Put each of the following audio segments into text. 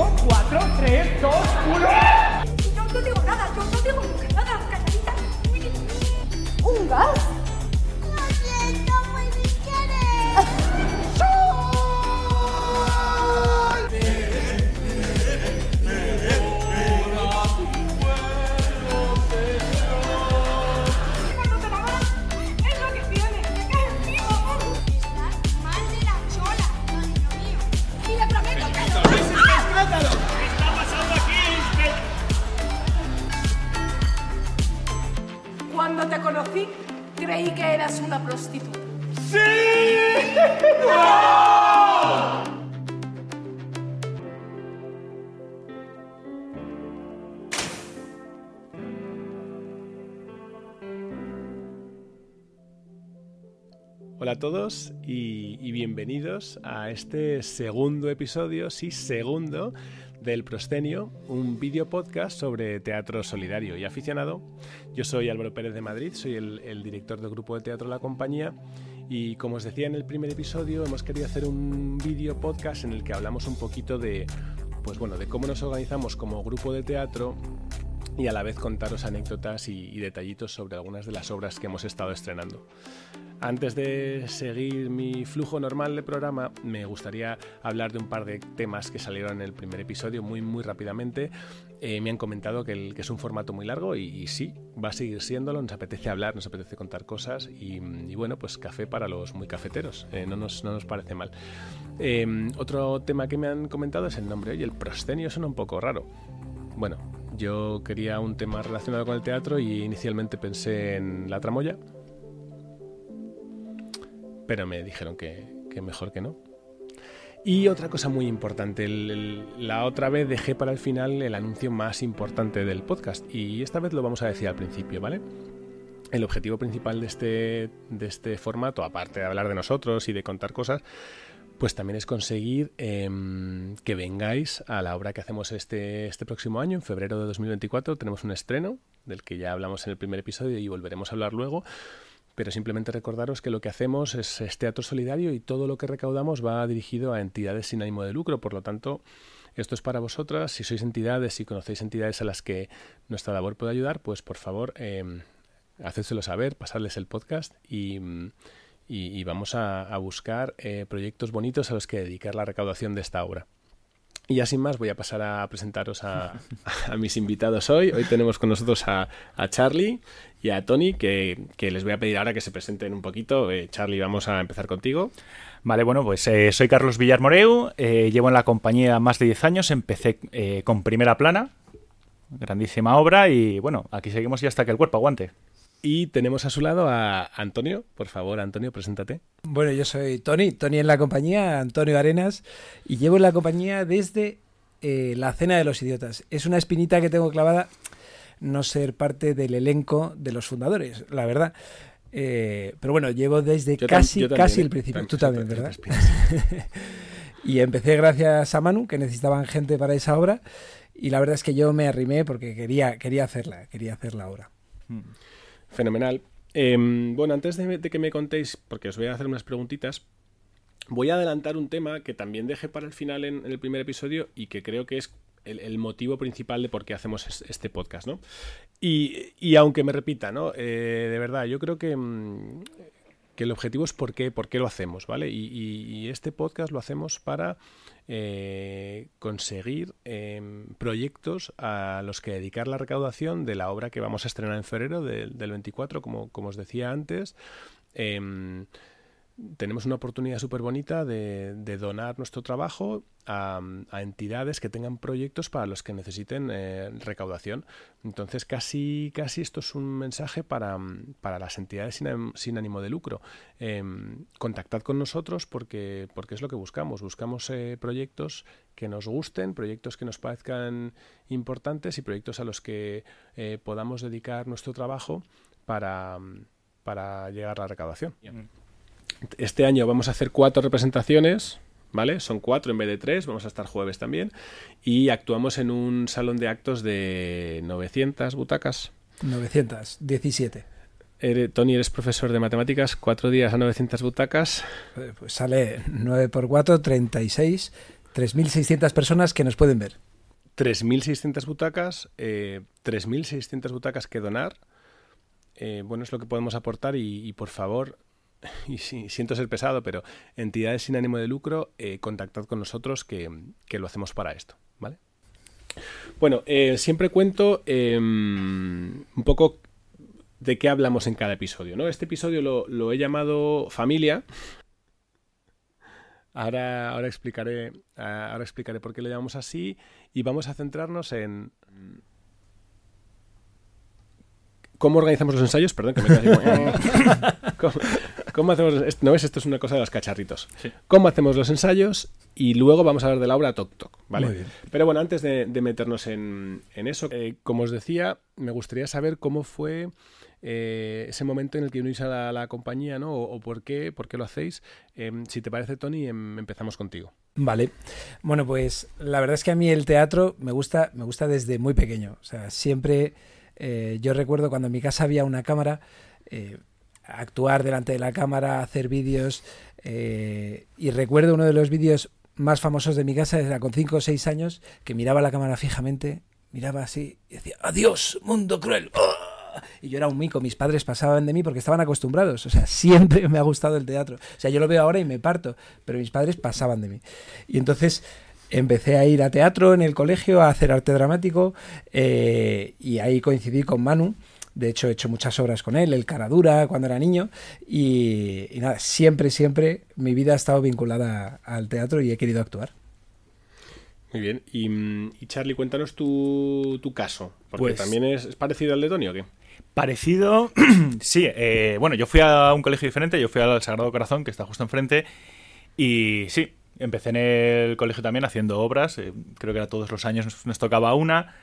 5, 4, 3, 2, 1. Yo no digo nada, yo no digo nada, calladita. ¿Un gas? Creí que eras una prostituta. Hola a todos y, y bienvenidos a este segundo episodio, sí, segundo, del Proscenio, un vídeo podcast sobre teatro solidario y aficionado. Yo soy Álvaro Pérez de Madrid, soy el, director del grupo de teatro La Compañía y como os decía en el primer episodio, hemos querido hacer un vídeo podcast en el que hablamos un poquito de, pues bueno, de cómo nos organizamos como grupo de teatro y a la vez contaros anécdotas y, detallitos sobre algunas de las obras que hemos estado estrenando. Antes de seguir mi flujo normal de programa, me gustaría hablar de un par de temas que salieron en el primer episodio muy muy rápidamente. Eh, me han comentado que, es un formato muy largo y, sí, va a seguir siéndolo. Nos apetece hablar, nos apetece contar cosas y, y bueno, pues café para los muy cafeteros. eh, no, nos, no nos parece mal. Eh, otro tema que me han comentado es el nombre. Oye, el proscenio suena un poco raro. Bueno, yo quería un tema relacionado con el teatro y inicialmente pensé en la tramoya pero me dijeron que, mejor que no. Y otra cosa muy importante, la otra vez dejé para el final el anuncio más importante del podcast y esta vez lo vamos a decir al principio, ¿vale? El objetivo principal de este, de este formato, aparte de hablar de nosotros y de contar cosas, pues también es conseguir em, que vengáis a la obra que hacemos este, este próximo año, en febrero de 2024. Tenemos un estreno, del que ya hablamos en el primer episodio y volveremos a hablar luego. Pero simplemente recordaros que lo que hacemos es, es teatro solidario y todo lo que recaudamos va dirigido a entidades sin ánimo de lucro. Por lo tanto, esto es para vosotras. Si sois entidades, si conocéis entidades a las que nuestra labor puede ayudar, pues por favor, eh, hacédselo saber, pasadles el podcast y, mm, y- vamos a, buscar eh, proyectos bonitos a los que dedicar la recaudación de esta obra. Y ya sin más voy a pasar a presentaros a, mis invitados hoy. Hoy tenemos con nosotros a, Charlie y a Tony, que, les voy a pedir ahora que se presenten un poquito. Eh, Charlie, vamos a empezar contigo. Vale, bueno, pues eh, soy Carlos Villarmoreu, eh, llevo en la compañía más de 10 años, empecé con Primera Plana, grandísima obra, y bueno, aquí seguimos y hasta que el cuerpo aguante. Y tenemos a su lado a Antonio. Por favor, Antonio, preséntate. Bueno, yo soy Tony, Tony en la compañía, Antonio Arenas, y llevo en la compañía desde eh, la Cena de los Idiotas. Es una espinita que tengo clavada no ser parte del elenco de los fundadores, la verdad. Eh, pero bueno, llevo desde Yo casi, también, casi ¿eh? el principio. Tam- Tú también, ¿verdad? Y empecé gracias a Manu, que necesitaban gente para esa obra. Y la verdad es que yo me arrimé porque quería, quería hacerla, quería hacer la obra. Fenomenal. Em, bueno, antes de, que me contéis, porque os voy a hacer unas preguntitas, voy a adelantar un tema que también dejé para el final en, el primer episodio y que creo que es el, motivo principal de por qué hacemos es- este podcast, ¿no? Y, y aunque me repita, ¿no? Eh, de verdad, yo creo que, mm, que el objetivo es por qué, por qué lo hacemos, ¿vale? Y, este podcast lo hacemos para eh, conseguir em, proyectos a los que dedicar la recaudación de la obra que vamos a estrenar en febrero del, del 24, como, como os decía antes. Em, tenemos una oportunidad súper bonita de, donar nuestro trabajo a, entidades que tengan proyectos para los que necesiten eh, recaudación. Entonces, casi, casi esto es un mensaje para, para las entidades sin, sin ánimo de lucro. Eh, contactad con nosotros porque, porque es lo que buscamos. Buscamos eh, proyectos que nos gusten, proyectos que nos parezcan importantes y proyectos a los que eh, podamos dedicar nuestro trabajo para, para llegar a la recaudación. Este año vamos a hacer cuatro representaciones, ¿vale? Son cuatro en vez de tres, vamos a estar jueves también. Y actuamos en un salón de actos de 900 butacas. 917. Ere- Tony, eres profesor de matemáticas, cuatro días a 900 butacas. Eh, Pues sale 9 por 4, 36. 3.600 personas que nos pueden ver. 3.600 butacas, eh, 3.600 butacas que donar. Eh, bueno, es lo que podemos aportar y, y por favor, y sí, siento ser pesado, pero entidades sin ánimo de lucro, eh, contactad con nosotros que, que lo hacemos para esto, ¿vale? Bueno, eh, siempre cuento eh, un poco de qué hablamos en cada episodio, ¿no? Este episodio lo, lo he llamado Familia. Ahora, ahora, explicaré, ah, ahora explicaré por qué lo llamamos así y vamos a centrarnos en cómo organizamos los ensayos. Perdón, que me quedé como, eh. ¿Cómo, cómo hacemos? ¿No ves? Esto es una cosa de los cacharritos. Sí. ¿Cómo hacemos los ensayos? Y luego vamos a hablar de la obra Toc Toc, ¿vale? Muy bien. Pero bueno, antes de, de meternos en, en eso, eh, como os decía, me gustaría saber cómo fue eh, ese momento en el que unís a la, la compañía, ¿no? O, o por qué, por qué lo hacéis. Em, si te parece, Tony, em, empezamos contigo. Vale. Bueno, pues la verdad es que a mí el teatro me gusta, me gusta desde muy pequeño. O sea, siempre eh, yo recuerdo cuando en mi casa había una cámara, eh, actuar delante de la cámara, hacer vídeos. eh, y recuerdo uno de los vídeos más famosos de mi casa, era con 5 o 6 años, que miraba la cámara fijamente, miraba así y decía, adiós, mundo cruel. ¡Ah! Y yo era un mico, mis padres pasaban de mí porque estaban acostumbrados. O sea, siempre me ha gustado el teatro. O sea, yo lo veo ahora y me parto, pero mis padres pasaban de mí. Y entonces empecé a ir a teatro en el colegio, a hacer arte dramático, eh, y ahí coincidí con Manu. De hecho, he hecho muchas obras con él, El Caradura, cuando era niño. Y, y nada, siempre, siempre mi vida ha estado vinculada al teatro y he querido actuar. Muy bien. Y, mm, y Charlie, cuéntanos tu, tu caso. Porque Pues- también es, es parecido al de Tony, ¿o qué? Parecido, sí. eh, bueno, yo fui a un colegio diferente, yo fui al Sagrado Corazón, que está justo enfrente, y sí, empecé en el colegio también haciendo obras, eh, creo que era todos los años nos, nos tocaba una,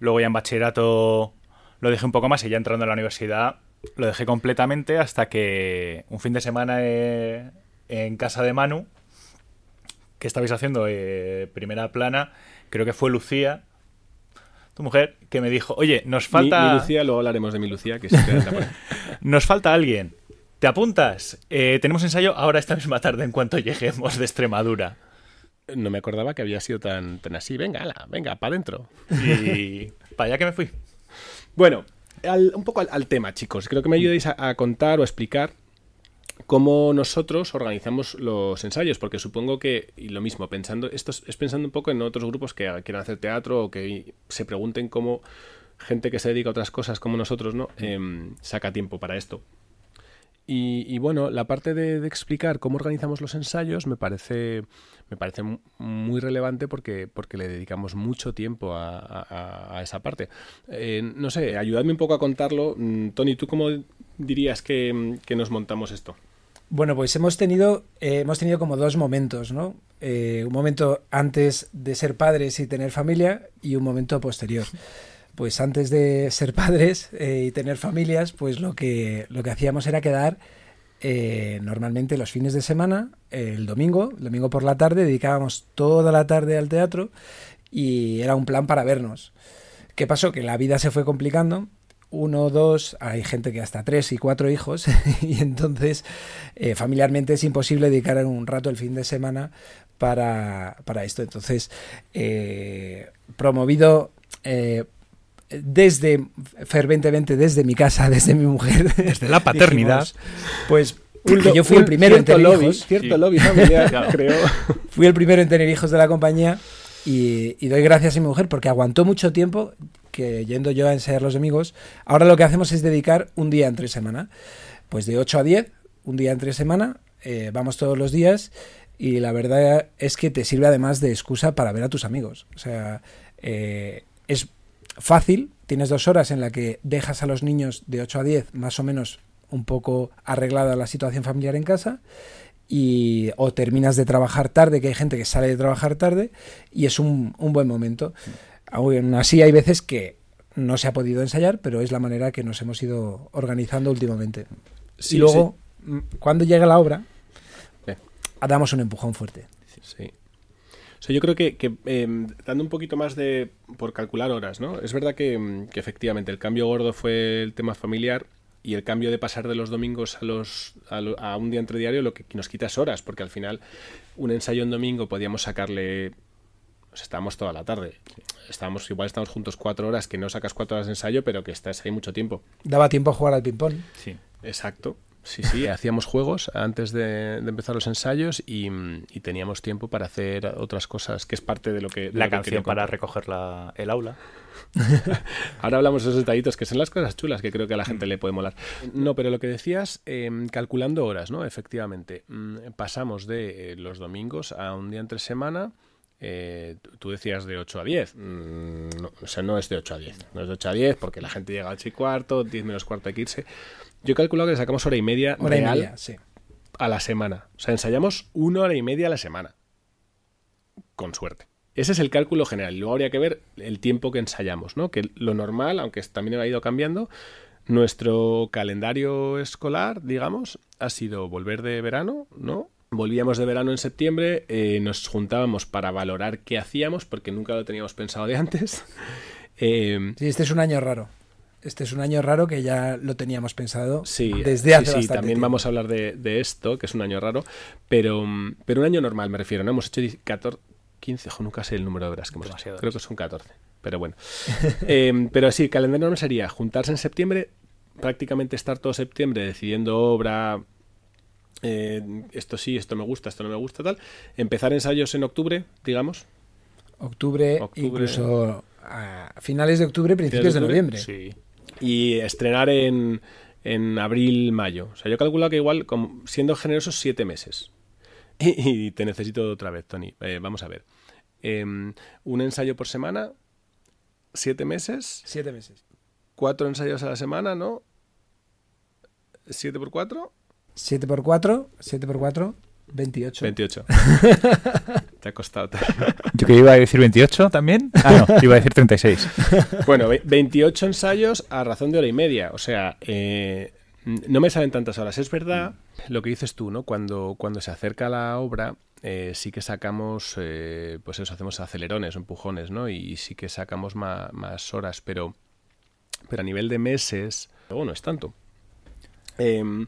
luego ya en bachillerato lo dejé un poco más y ya entrando a la universidad lo dejé completamente hasta que un fin de semana eh, en casa de Manu, que estabais haciendo eh, primera plana, creo que fue Lucía, tu mujer, que me dijo, oye, nos falta... Mi, mi Lucía, luego hablaremos de mi Lucía, que por ahí. Nos falta alguien. ¿Te apuntas? Eh, tenemos ensayo ahora esta misma tarde en cuanto lleguemos de Extremadura. No me acordaba que había sido tan, tan así. Venga, ala, venga, para adentro. Y para allá que me fui. Bueno, al- un poco al, al tema, chicos. Creo que me ayudéis a, contar o a explicar cómo nosotros organizamos los ensayos, porque supongo que, y lo mismo, pensando, esto es, es pensando un poco en otros grupos que quieran hacer teatro o que se pregunten cómo gente que se dedica a otras cosas como nosotros, ¿no? Em, saca tiempo para esto. Y, bueno, la parte de, explicar cómo organizamos los ensayos me parece, me parece mu- muy relevante porque, porque le dedicamos mucho tiempo a, esa parte. Eh, no sé, ayudadme un poco a contarlo. Mm, Tony, ¿tú cómo dirías que, que nos montamos esto? Bueno, pues hemos tenido, eh, hemos tenido como dos momentos, ¿no? Eh, un momento antes de ser padres y tener familia y un momento posterior. Pues antes de ser padres eh, y tener familias, pues lo que, lo que hacíamos era quedar eh, normalmente los fines de semana, el domingo, el domingo por la tarde, dedicábamos toda la tarde al teatro y era un plan para vernos. ¿Qué pasó? Que la vida se fue complicando. Uno, dos, hay gente que hasta tres y cuatro hijos, y entonces eh, familiarmente es imposible dedicar un rato el fin de semana para, para esto. Entonces, promovido desde ferventemente desde mi casa, desde mi mujer, Desde la paternidad. dijimos, pues que yo fui el primero en tener lobby, hijos. cierto Sí. lobby familiar, Claro. creo. Fui el primero en tener hijos de la compañía y, y doy gracias a mi mujer porque aguantó mucho tiempo que yendo yo a ensayar los amigos. Ahora lo que hacemos es dedicar un día entre semana. Pues de 8 a 10, un día entre semana, eh, vamos todos los días y la verdad es que te sirve además de excusa para ver a tus amigos. O sea, eh, es fácil, tienes dos horas en la que dejas a los niños de 8 a 10 más o menos un poco arreglada la situación familiar en casa y o terminas de trabajar tarde, que hay gente que sale de trabajar tarde y es un, un buen momento. Aún así hay veces que no se ha podido ensayar, pero es la manera que nos hemos ido organizando últimamente. Sí, y luego, mm, cuando llega la obra, damos un empujón fuerte. Sí. Sea, yo creo que, que, em, dando un poquito más de. por calcular horas, ¿no? Es verdad que, em, que efectivamente el cambio gordo fue el tema familiar y el cambio de pasar de los domingos a, los, a, lo- a un día entre diario lo que nos quita es horas, porque al final un ensayo en domingo podíamos sacarle... sea, estábamos toda la tarde. Estábamos, igual estamos juntos cuatro horas, que no sacas cuatro horas de ensayo, pero que estás ahí mucho tiempo. Daba tiempo a jugar al ping-pong. Sí. Exacto. Sí, sí, hacíamos juegos antes de, de empezar los ensayos y, y teníamos tiempo para hacer otras cosas, que es parte de lo que... de La lo canción para recoger la- el aula. Ahora hablamos de esos detallitos que son las cosas chulas que creo que a la gente le puede molar. No, pero lo que decías, eh, calculando horas, ¿no? Efectivamente, mm, pasamos de eh, los domingos a un día entre semana. eh, tú- tú decías de 8 a 10. Mm, no, o sea, no es de 8 a 10. No es de 8 a 10 porque la gente llega a 8 y cuarto, 10 menos cuarto hay que irse. Yo he calculado que le sacamos hora y media Hora y real media, sí. a la semana. O sea, ensayamos una hora y media a la semana. Con suerte. Ese es el cálculo general. Luego habría que ver el tiempo que ensayamos, ¿no? Que lo normal, aunque también ha ido cambiando, nuestro calendario escolar, digamos, ha sido volver de verano, ¿no? Volvíamos de verano en septiembre, eh, nos juntábamos para valorar qué hacíamos, porque nunca lo teníamos pensado de antes. Eh, Sí, este es un año raro. Este es un año raro que ya lo teníamos pensado Sí, desde hace sí, sí, bastante también tiempo. vamos a hablar de, de esto, que es un año raro, pero, mm, pero un año normal me refiero, ¿no? Hemos hecho 10, 14, 15, jo, nunca sé el número de horas que hemos hecho. Creo que son 14, pero bueno. Eh, pero sí, calendario normal sería juntarse en septiembre, prácticamente estar todo septiembre decidiendo obra, eh, esto sí, esto me gusta, esto no me gusta, tal. Empezar ensayos en octubre, digamos. Octubre, Octubre. incluso a finales de octubre, principios de octubre? noviembre. Sí. Y estrenar en, en abril, mayo. O sea, yo calculo que igual, como- siendo generosos, siete meses. Y, y te necesito otra vez, Tony. Eh, vamos a ver. Em, un ensayo por semana, siete meses, Siete meses. cuatro ensayos a la semana, ¿no? ¿Siete por cuatro? 7 por 4, 7 por 4, 28. 28. Te ha costado. Yo que iba a decir 28 también. Ah, no, iba a decir 36. Bueno, ve- 28 ensayos a razón de hora y media. O sea, eh, no me salen tantas horas. Es verdad lo que dices tú, ¿no? Cuando, cuando se acerca la obra, eh, sí que sacamos, eh, pues eso, hacemos acelerones o empujones, ¿no? Y sí que sacamos más horas, pero, pero a nivel de meses, luego no es tanto. Em,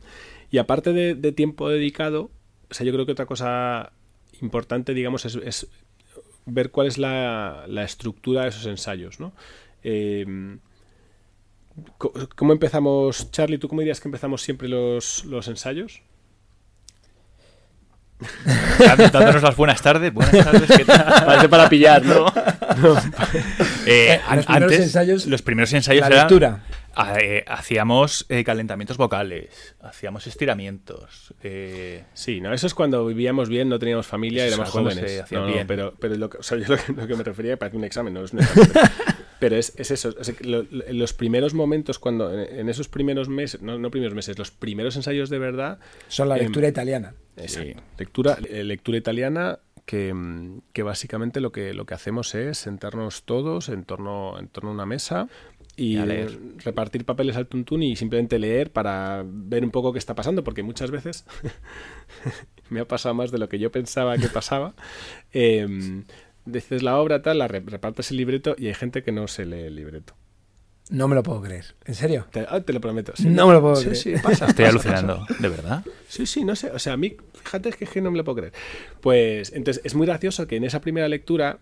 y aparte de, de tiempo dedicado, o sea, yo creo que otra cosa importante, digamos, es, ver cuál es la, la estructura de esos ensayos, ¿no? Em, ¿Cómo empezamos, Charlie? ¿Tú cómo dirías que empezamos siempre los, los ensayos? Dándonos las buenas tardes. Buenas tardes, ¿qué tal? Parece para pillar, ¿no? Eh, los primeros antes, ensayos, los primeros ensayos La eran- lectura. Ah, eh, hacíamos eh, calentamientos vocales, hacíamos estiramientos. eh, Sí, no, eso es cuando vivíamos bien, no teníamos familia, Eso éramos jóvenes. No, no, bien. pero, pero lo, que, o sea, yo lo, que, lo que me refería parece un examen, no es un examen. pero- es, es eso. sea, que lo- los primeros momentos, cuando en, en esos primeros meses, no, no primeros meses, los primeros ensayos de verdad, Son la Em, lectura italiana. Exacto. Lectura, eh, lectura italiana que, mm, que básicamente lo que, lo que hacemos es sentarnos todos en torno, en torno a una mesa y Y a leer. eh, repartir papeles al tuntún y simplemente leer para ver un poco qué está pasando, porque muchas veces me ha pasado más de lo que yo pensaba que pasaba. Em, dices la obra tal, la re- repartes el libreto y hay gente que no se lee el libreto. No me lo puedo creer. ¿En serio? Te, ah, te lo prometo. sí. No me lo puedo Sí, creer. sí, pasa, Estoy pasa, alucinando, ¿de verdad? Sí, sí, no sé. O sea, a mí, fíjate, es que, es que no me lo puedo creer. Pues, entonces, es muy gracioso que en esa primera lectura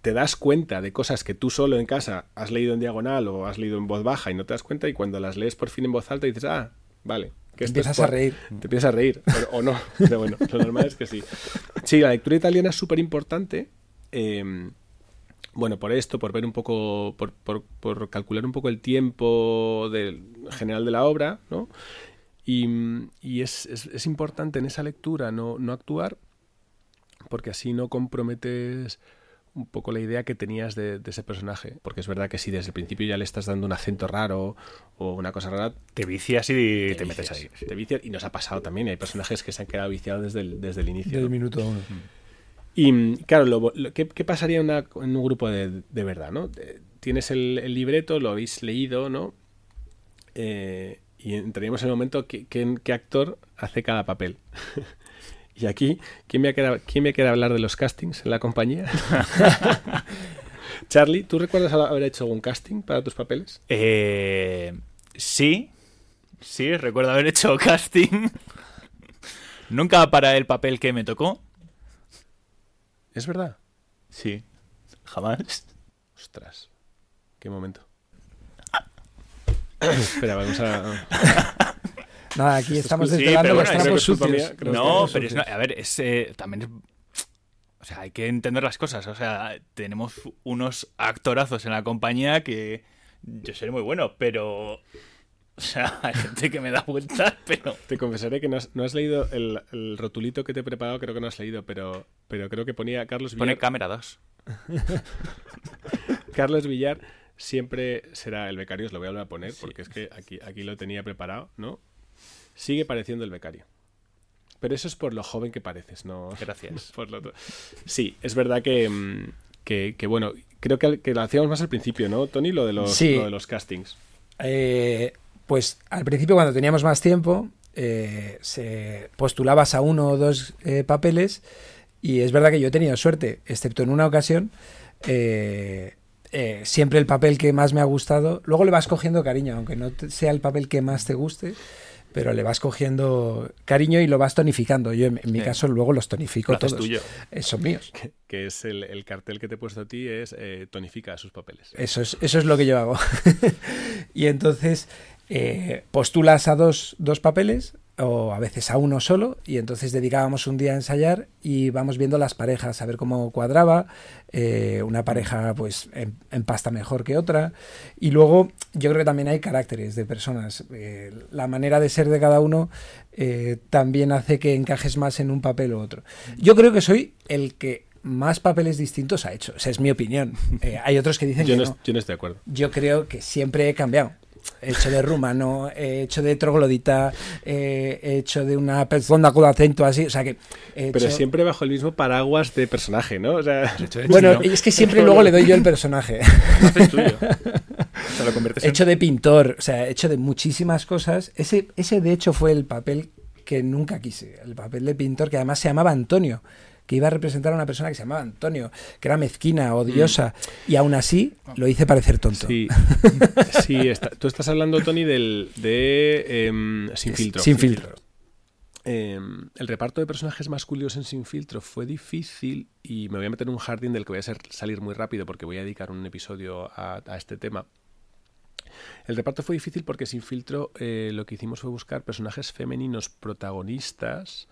te das cuenta de cosas que tú solo en casa has leído en diagonal o has leído en voz baja y no te das cuenta y cuando las lees por fin en voz alta dices, ah, vale. Que esto es Empiezas a reír. Te empiezas a reír, pero- o no. Pero bueno, lo normal es que sí. Sí, la lectura italiana es súper importante. Eh, bueno, por esto, por ver un poco, por, por- por calcular un poco el tiempo del, general de la obra, ¿no? Y, y es, es- es importante en esa lectura no, no actuar, porque así no comprometes un poco la idea que tenías de, de ese personaje. Porque es verdad que si desde el principio ya le estás dando un acento raro o una cosa rara, Te vicias y te, vicias, metes ahí. Te vicias, y nos ha pasado también. y Hay personajes que se han quedado viciados desde el, desde el inicio. Del ¿no? minuto uno. Y mm, claro, lo- lo- ¿qué, qué pasaría en, una- en un grupo de, de verdad? ¿no? Eh, Tienes el, el libreto, lo habéis leído, ¿no? Eh, y entraríamos en el momento que, que- qué actor hace cada papel. y aquí, ¿quién me, quiere, ¿quién me quiere hablar de los castings en la compañía? Charlie, ¿tú recuerdas haber hecho algún casting para tus papeles? Eh, sí, Sí, recuerdo haber hecho casting. Nunca para el papel que me tocó. ¿Es verdad? Sí, jamás. Ostras. Qué momento. Espera, vamos a. Nada, aquí estamos Sí, desvelando los bueno, trapos es culpa sucios. Los No, trapos pero es, sucios. no- a ver, es, eh, también es... O sea, hay que entender las cosas. O sea, tenemos unos actorazos en la compañía que yo seré muy bueno, pero... O sea, hay gente que me da vueltas, pero... Te confesaré que no has, no has leído el, el rotulito que te he preparado, creo que no has leído, pero, pero creo que ponía Carlos Pone Villar. cámara 2. Carlos Villar siempre será el becario, os lo voy a volver a poner, porque es que aquí, aquí lo tenía preparado, ¿no? Sigue pareciendo el becario. Pero eso es por lo joven que pareces, ¿no? Gracias. por lo. Sí, es verdad que, mm, que, que, bueno, creo que, que lo hacíamos más al principio, ¿no, Tony? Lo de los, Sí. lo de los castings. Eh, pues al principio, cuando teníamos más tiempo, eh, se postulabas a uno o dos eh, papeles y es verdad que yo he tenido suerte, excepto en una ocasión. eh, eh, siempre el papel que más me ha gustado, luego le vas cogiendo cariño, aunque no te- sea el papel que más te guste, pero le vas cogiendo cariño y lo vas tonificando. Yo en, en mi caso luego los tonifico Lo todos. tuyo. Eh, son míos. Que es el, el cartel que te he puesto a ti, es tonifica sus papeles. Eso es, eso es lo que yo hago. y entonces eh, postulas a dos, dos papeles o a veces a uno solo y entonces dedicábamos un día a ensayar y vamos viendo las parejas, a ver cómo cuadraba. eh, una pareja pues en- empasta mejor que otra y luego yo creo que también hay caracteres de personas. eh, la manera de ser de cada uno eh, también hace que encajes más en un papel u otro. Yo creo que soy el que más papeles distintos ha hecho. Esa es mi opinión. Hay otros que dicen Yo que no, no. yo no estoy de acuerdo. Yo creo que siempre he cambiado. He hecho de rumano, he hecho de troglodita, eh, he hecho de una persona con acento así. O sea que. he Pero hecho- siempre bajo el mismo paraguas de personaje, ¿no? O sea, Bueno, es que siempre luego le doy yo el personaje. Lo haces tuyo. O sea, lo conviertes He en... hecho de pintor, o sea, he hecho de muchísimas cosas. Ese, ese de hecho fue el papel que nunca quise. El papel de pintor que además se llamaba Antonio. Que iba a representar a una persona que se llamaba Antonio, que era mezquina, odiosa. Y aún así lo hice parecer tonto. Sí, sí está- tú estás hablando, Tony, del, de em, Sin Filtro. Sin filtro. Em, el reparto de personajes masculinos en Sin Filtro fue difícil y me voy a meter en un jardín del que voy a ser- salir muy rápido porque voy a dedicar un episodio a, a este tema. El reparto fue difícil porque Sin Filtro eh, lo que hicimos fue buscar personajes femeninos protagonistas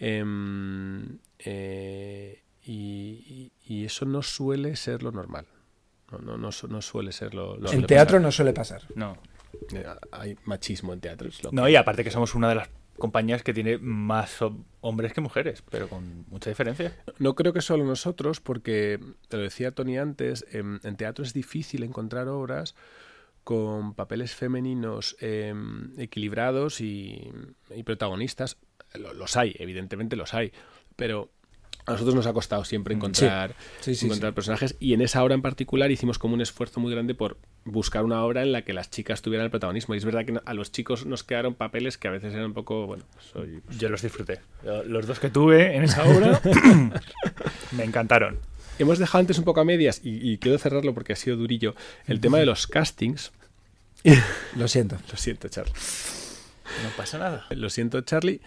em, eh, y, eso no suele ser lo normal. No, no, no, su- no suele ser lo, lo En teatro pasar. no suele pasar. No. Eh, Hay machismo en teatro. es lo No, y aparte que somos una de las compañías que tiene más hom- hombres que mujeres, pero con mucha diferencia. No creo que solo nosotros, porque te lo decía Tony antes, en, en teatro es difícil encontrar obras con papeles femeninos eh, equilibrados y, y protagonistas. Lo- Los hay, evidentemente los hay, pero a nosotros nos ha costado siempre encontrar, Sí, sí, encontrar personajes y en esa obra en particular hicimos como un esfuerzo muy grande por buscar una obra en la que las chicas tuvieran el protagonismo. Y es verdad que a los chicos nos quedaron papeles que a veces eran un poco, bueno, soy, Yo los disfruté. Los dos que tuve en esa obra me encantaron. Hemos dejado antes un poco a medias y, y quiero cerrarlo porque ha sido durillo. El tema de los castings. Lo siento. Lo siento, Charlie. No pasa nada. Lo siento, Charlie.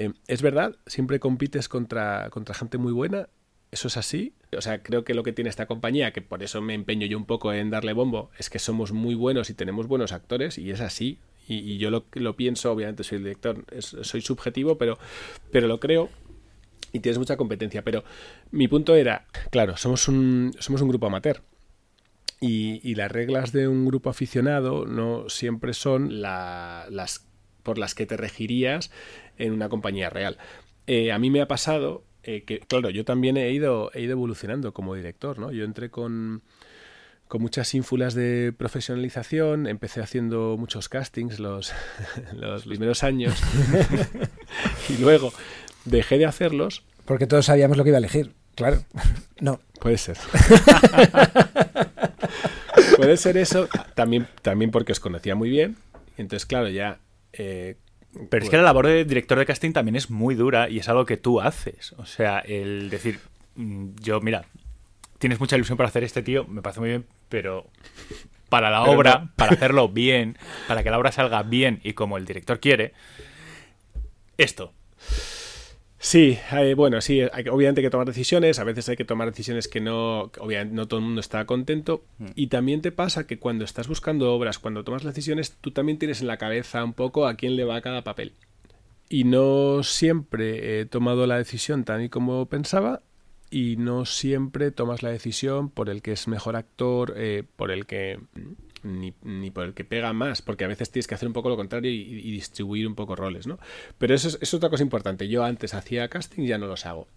Eh, es verdad, siempre compites contra, contra gente muy buena. Eso es así. O sea, creo que lo que tiene esta compañía, que por eso me empeño yo un poco en darle bombo, es que somos muy buenos y tenemos buenos actores, y es así. Y, yo lo, lo pienso, obviamente soy el director, soy subjetivo, pero, pero lo creo. Y tienes mucha competencia. Pero mi punto era, claro, somos un, somos un grupo amateur. Y, las reglas de un grupo aficionado no siempre son la- las por las que te regirías en una compañía real. Eh, a mí me ha pasado eh, que, claro, yo también he ido, he ido evolucionando como director, ¿no? Yo entré con, con muchas ínfulas de profesionalización, empecé haciendo muchos castings los, los primeros años y luego dejé de hacerlos. Porque todos sabíamos lo que iba a elegir. Claro. No. Puede ser. Puede ser eso, también, también porque os conocía muy bien. Entonces, claro, ya... eh, Pero es que la labor de director de casting también es muy dura y es algo que tú haces. O sea, el decir, mm, yo, mira, tienes mucha ilusión para hacer este tío, me parece muy bien, pero para la Pero obra, no. para hacerlo bien, para que la obra salga bien y como el director quiere, esto. Sí, eh, bueno, sí, hay, obviamente hay que tomar decisiones, a veces hay que tomar decisiones que no, obviamente no todo el mundo está contento y también te pasa que cuando estás buscando obras, cuando tomas las decisiones, tú también tienes en la cabeza un poco a quién le va cada papel. Y no siempre he tomado la decisión tal y como pensaba y no siempre tomas la decisión por el que es mejor actor, eh, por el que ni, ni por el que pega más, porque a veces tienes que hacer un poco lo contrario y, y distribuir un poco roles, ¿no? Pero eso es, eso es otra cosa importante. Yo antes hacía casting, ya no los hago.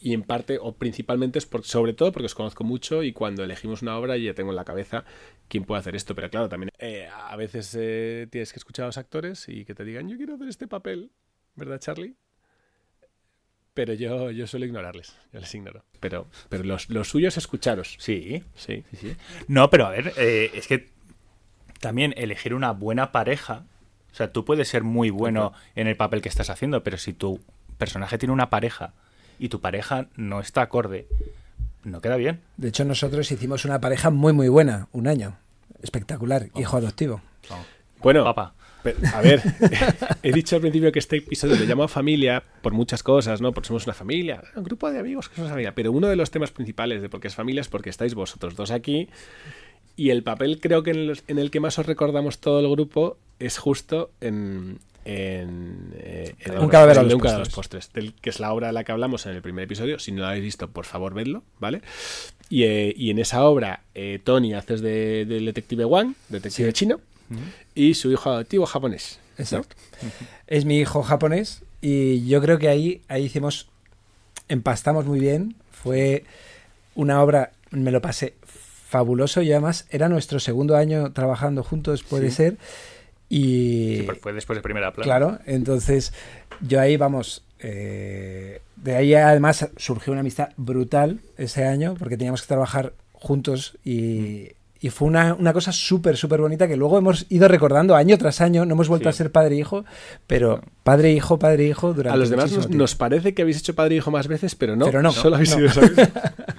Y en parte, o principalmente, es por, sobre todo porque os conozco mucho y cuando elegimos una obra ya tengo en la cabeza quién puede hacer esto. Pero claro, también eh, a veces eh, tienes que escuchar a los actores y que te digan, yo quiero hacer este papel, ¿verdad, Charlie? Pero yo, yo suelo ignorarles, yo les ignoro. Pero, pero los, lo suyo es escucharos. Sí, Sí. sí, sí. No, pero a ver, eh, es que también elegir una buena pareja, o sea, tú puedes ser muy bueno en el papel que estás haciendo, pero si tu personaje tiene una pareja y tu pareja no está acorde, no queda bien. De hecho, nosotros hicimos una pareja muy, muy buena, un año. Espectacular, hijo adoptivo. Bueno, Papá. A ver, he dicho al principio que este episodio lo llamo familia por muchas cosas, ¿no? Porque somos una familia, un grupo de amigos que somos familia. Pero uno de los temas principales de por qué es familia es porque estáis vosotros dos aquí. Y el papel creo que en, los- en el que más os recordamos todo el grupo es justo en... en, eh, en Un el- cadáver el de un cadáver a los postres, del- que es la obra de la que hablamos en el primer episodio. Si no la habéis visto, por favor, vedlo, ¿vale? Y, eh, y en esa obra, eh, Tony haces de, detective Wang, detective chino, y su hijo adoptivo japonés. ¿no? Exacto. Es mi hijo japonés y yo creo que ahí, ahí hicimos, empastamos muy bien. Fue una obra, me lo pasé fabuloso y además era nuestro segundo año trabajando juntos, puede ser. Y Sí, pero fue después de primera plana. claro, entonces yo ahí vamos. eh, de ahí además surgió una amistad brutal ese año porque teníamos que trabajar juntos y, y fue una, una cosa súper, súper bonita que luego hemos ido recordando año tras año. No hemos vuelto Sí. a ser padre e hijo, pero padre e hijo, padre e hijo durante A los demás nos, nos parece que habéis hecho padre e hijo más veces, pero no. Pero no, Solo habéis no. sido.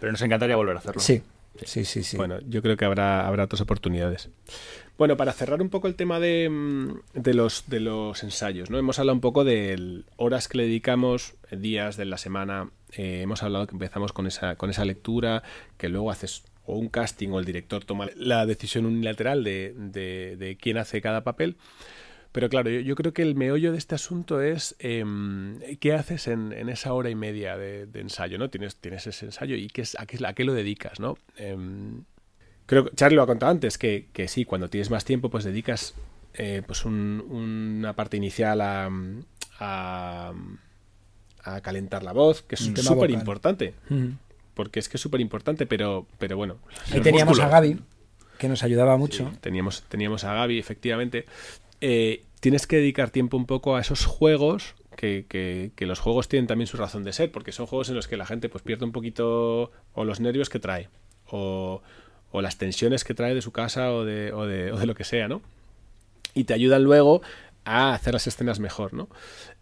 Pero nos encantaría volver a hacerlo. Sí, sí, sí, sí. Bueno, yo creo que habrá, habrá otras oportunidades. Bueno, para cerrar un poco el tema de, mm, de los, de los ensayos, ¿no? Hemos hablado un poco de horas que le dedicamos, eh, días de la semana. eh, hemos hablado que empezamos con esa, con esa lectura, que luego haces o un casting o el director toma la decisión unilateral de, de- de quién hace cada papel. Pero claro, yo, yo creo que el meollo de este asunto es em, qué haces en, en esa hora y media de, de ensayo, ¿no? Tienes, tienes ese ensayo y qué es, a, qué, a qué lo dedicas, ¿no? Em, creo que Charlie lo ha contado antes, que, que sí, cuando tienes más tiempo, pues dedicas eh, pues un- una parte inicial a, a, a calentar la voz, que es Un tema súper importante, porque es que es súper importante, pero, pero bueno. Ahí teníamos músculos- a Gaby, que nos ayudaba mucho. Sí, teníamos, teníamos a Gaby, efectivamente. Eh, tienes que dedicar tiempo un poco a esos juegos, que, los juegos tienen también su razón de ser, porque son juegos en los que la gente pues pierde un poquito o los nervios que trae, o, las tensiones que trae de su casa o de, o de, o de lo que sea, ¿no? Y te ayudan luego a hacer las escenas mejor, ¿no?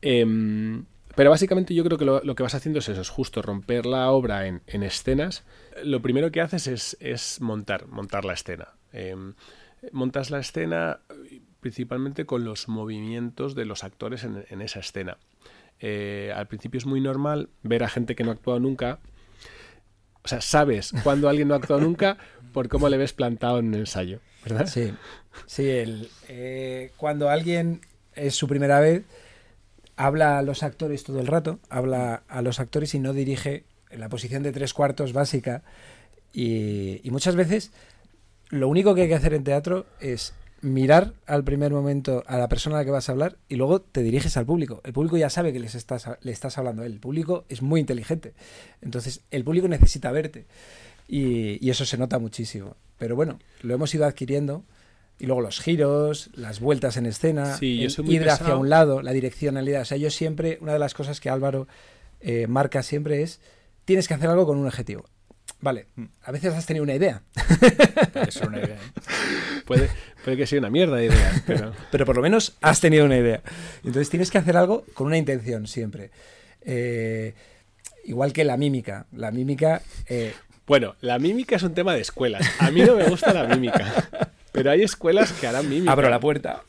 Em, pero básicamente yo creo que lo, que vas haciendo es eso, es justo romper la obra en, en escenas. Lo primero que haces es, montar, montar la escena. Em, montas la escena principalmente con los movimientos de los actores en, esa escena. Eh, al principio es muy normal ver a gente que no ha actuado nunca. O sea, sabes cuando alguien no ha actuado nunca por cómo le ves plantado en un ensayo, ¿verdad? Sí, sí eh, cuando alguien es su primera vez, habla a los actores todo el rato, habla a los actores y no dirige en la posición de tres cuartos básica. Y muchas veces lo único que hay que hacer en teatro es mirar al primer momento a la persona a la que vas a hablar y luego te diriges al público. El público ya sabe que les estás, le estás hablando a él. El público es muy inteligente. Entonces, el público necesita verte. Y, y eso se nota muchísimo. Pero bueno, lo hemos ido adquiriendo. Y luego los giros, las vueltas en escena, Sí, yo el soy muy ir hacia un lado, la direccionalidad. O sea, yo siempre, una de las cosas que Álvaro eh, marca siempre es, tienes que hacer algo con un objetivo. Vale, a veces has tenido una idea, Es una idea. ¿eh? Puede, puede que sea una mierda de idea, pero... pero por lo menos has tenido una idea. Entonces tienes que hacer algo con una intención siempre. Eh, igual que la mímica. La mímica, eh, Bueno, la mímica es un tema de escuelas. A mí no me gusta la mímica. Pero hay escuelas que harán mímica. Abro la puerta.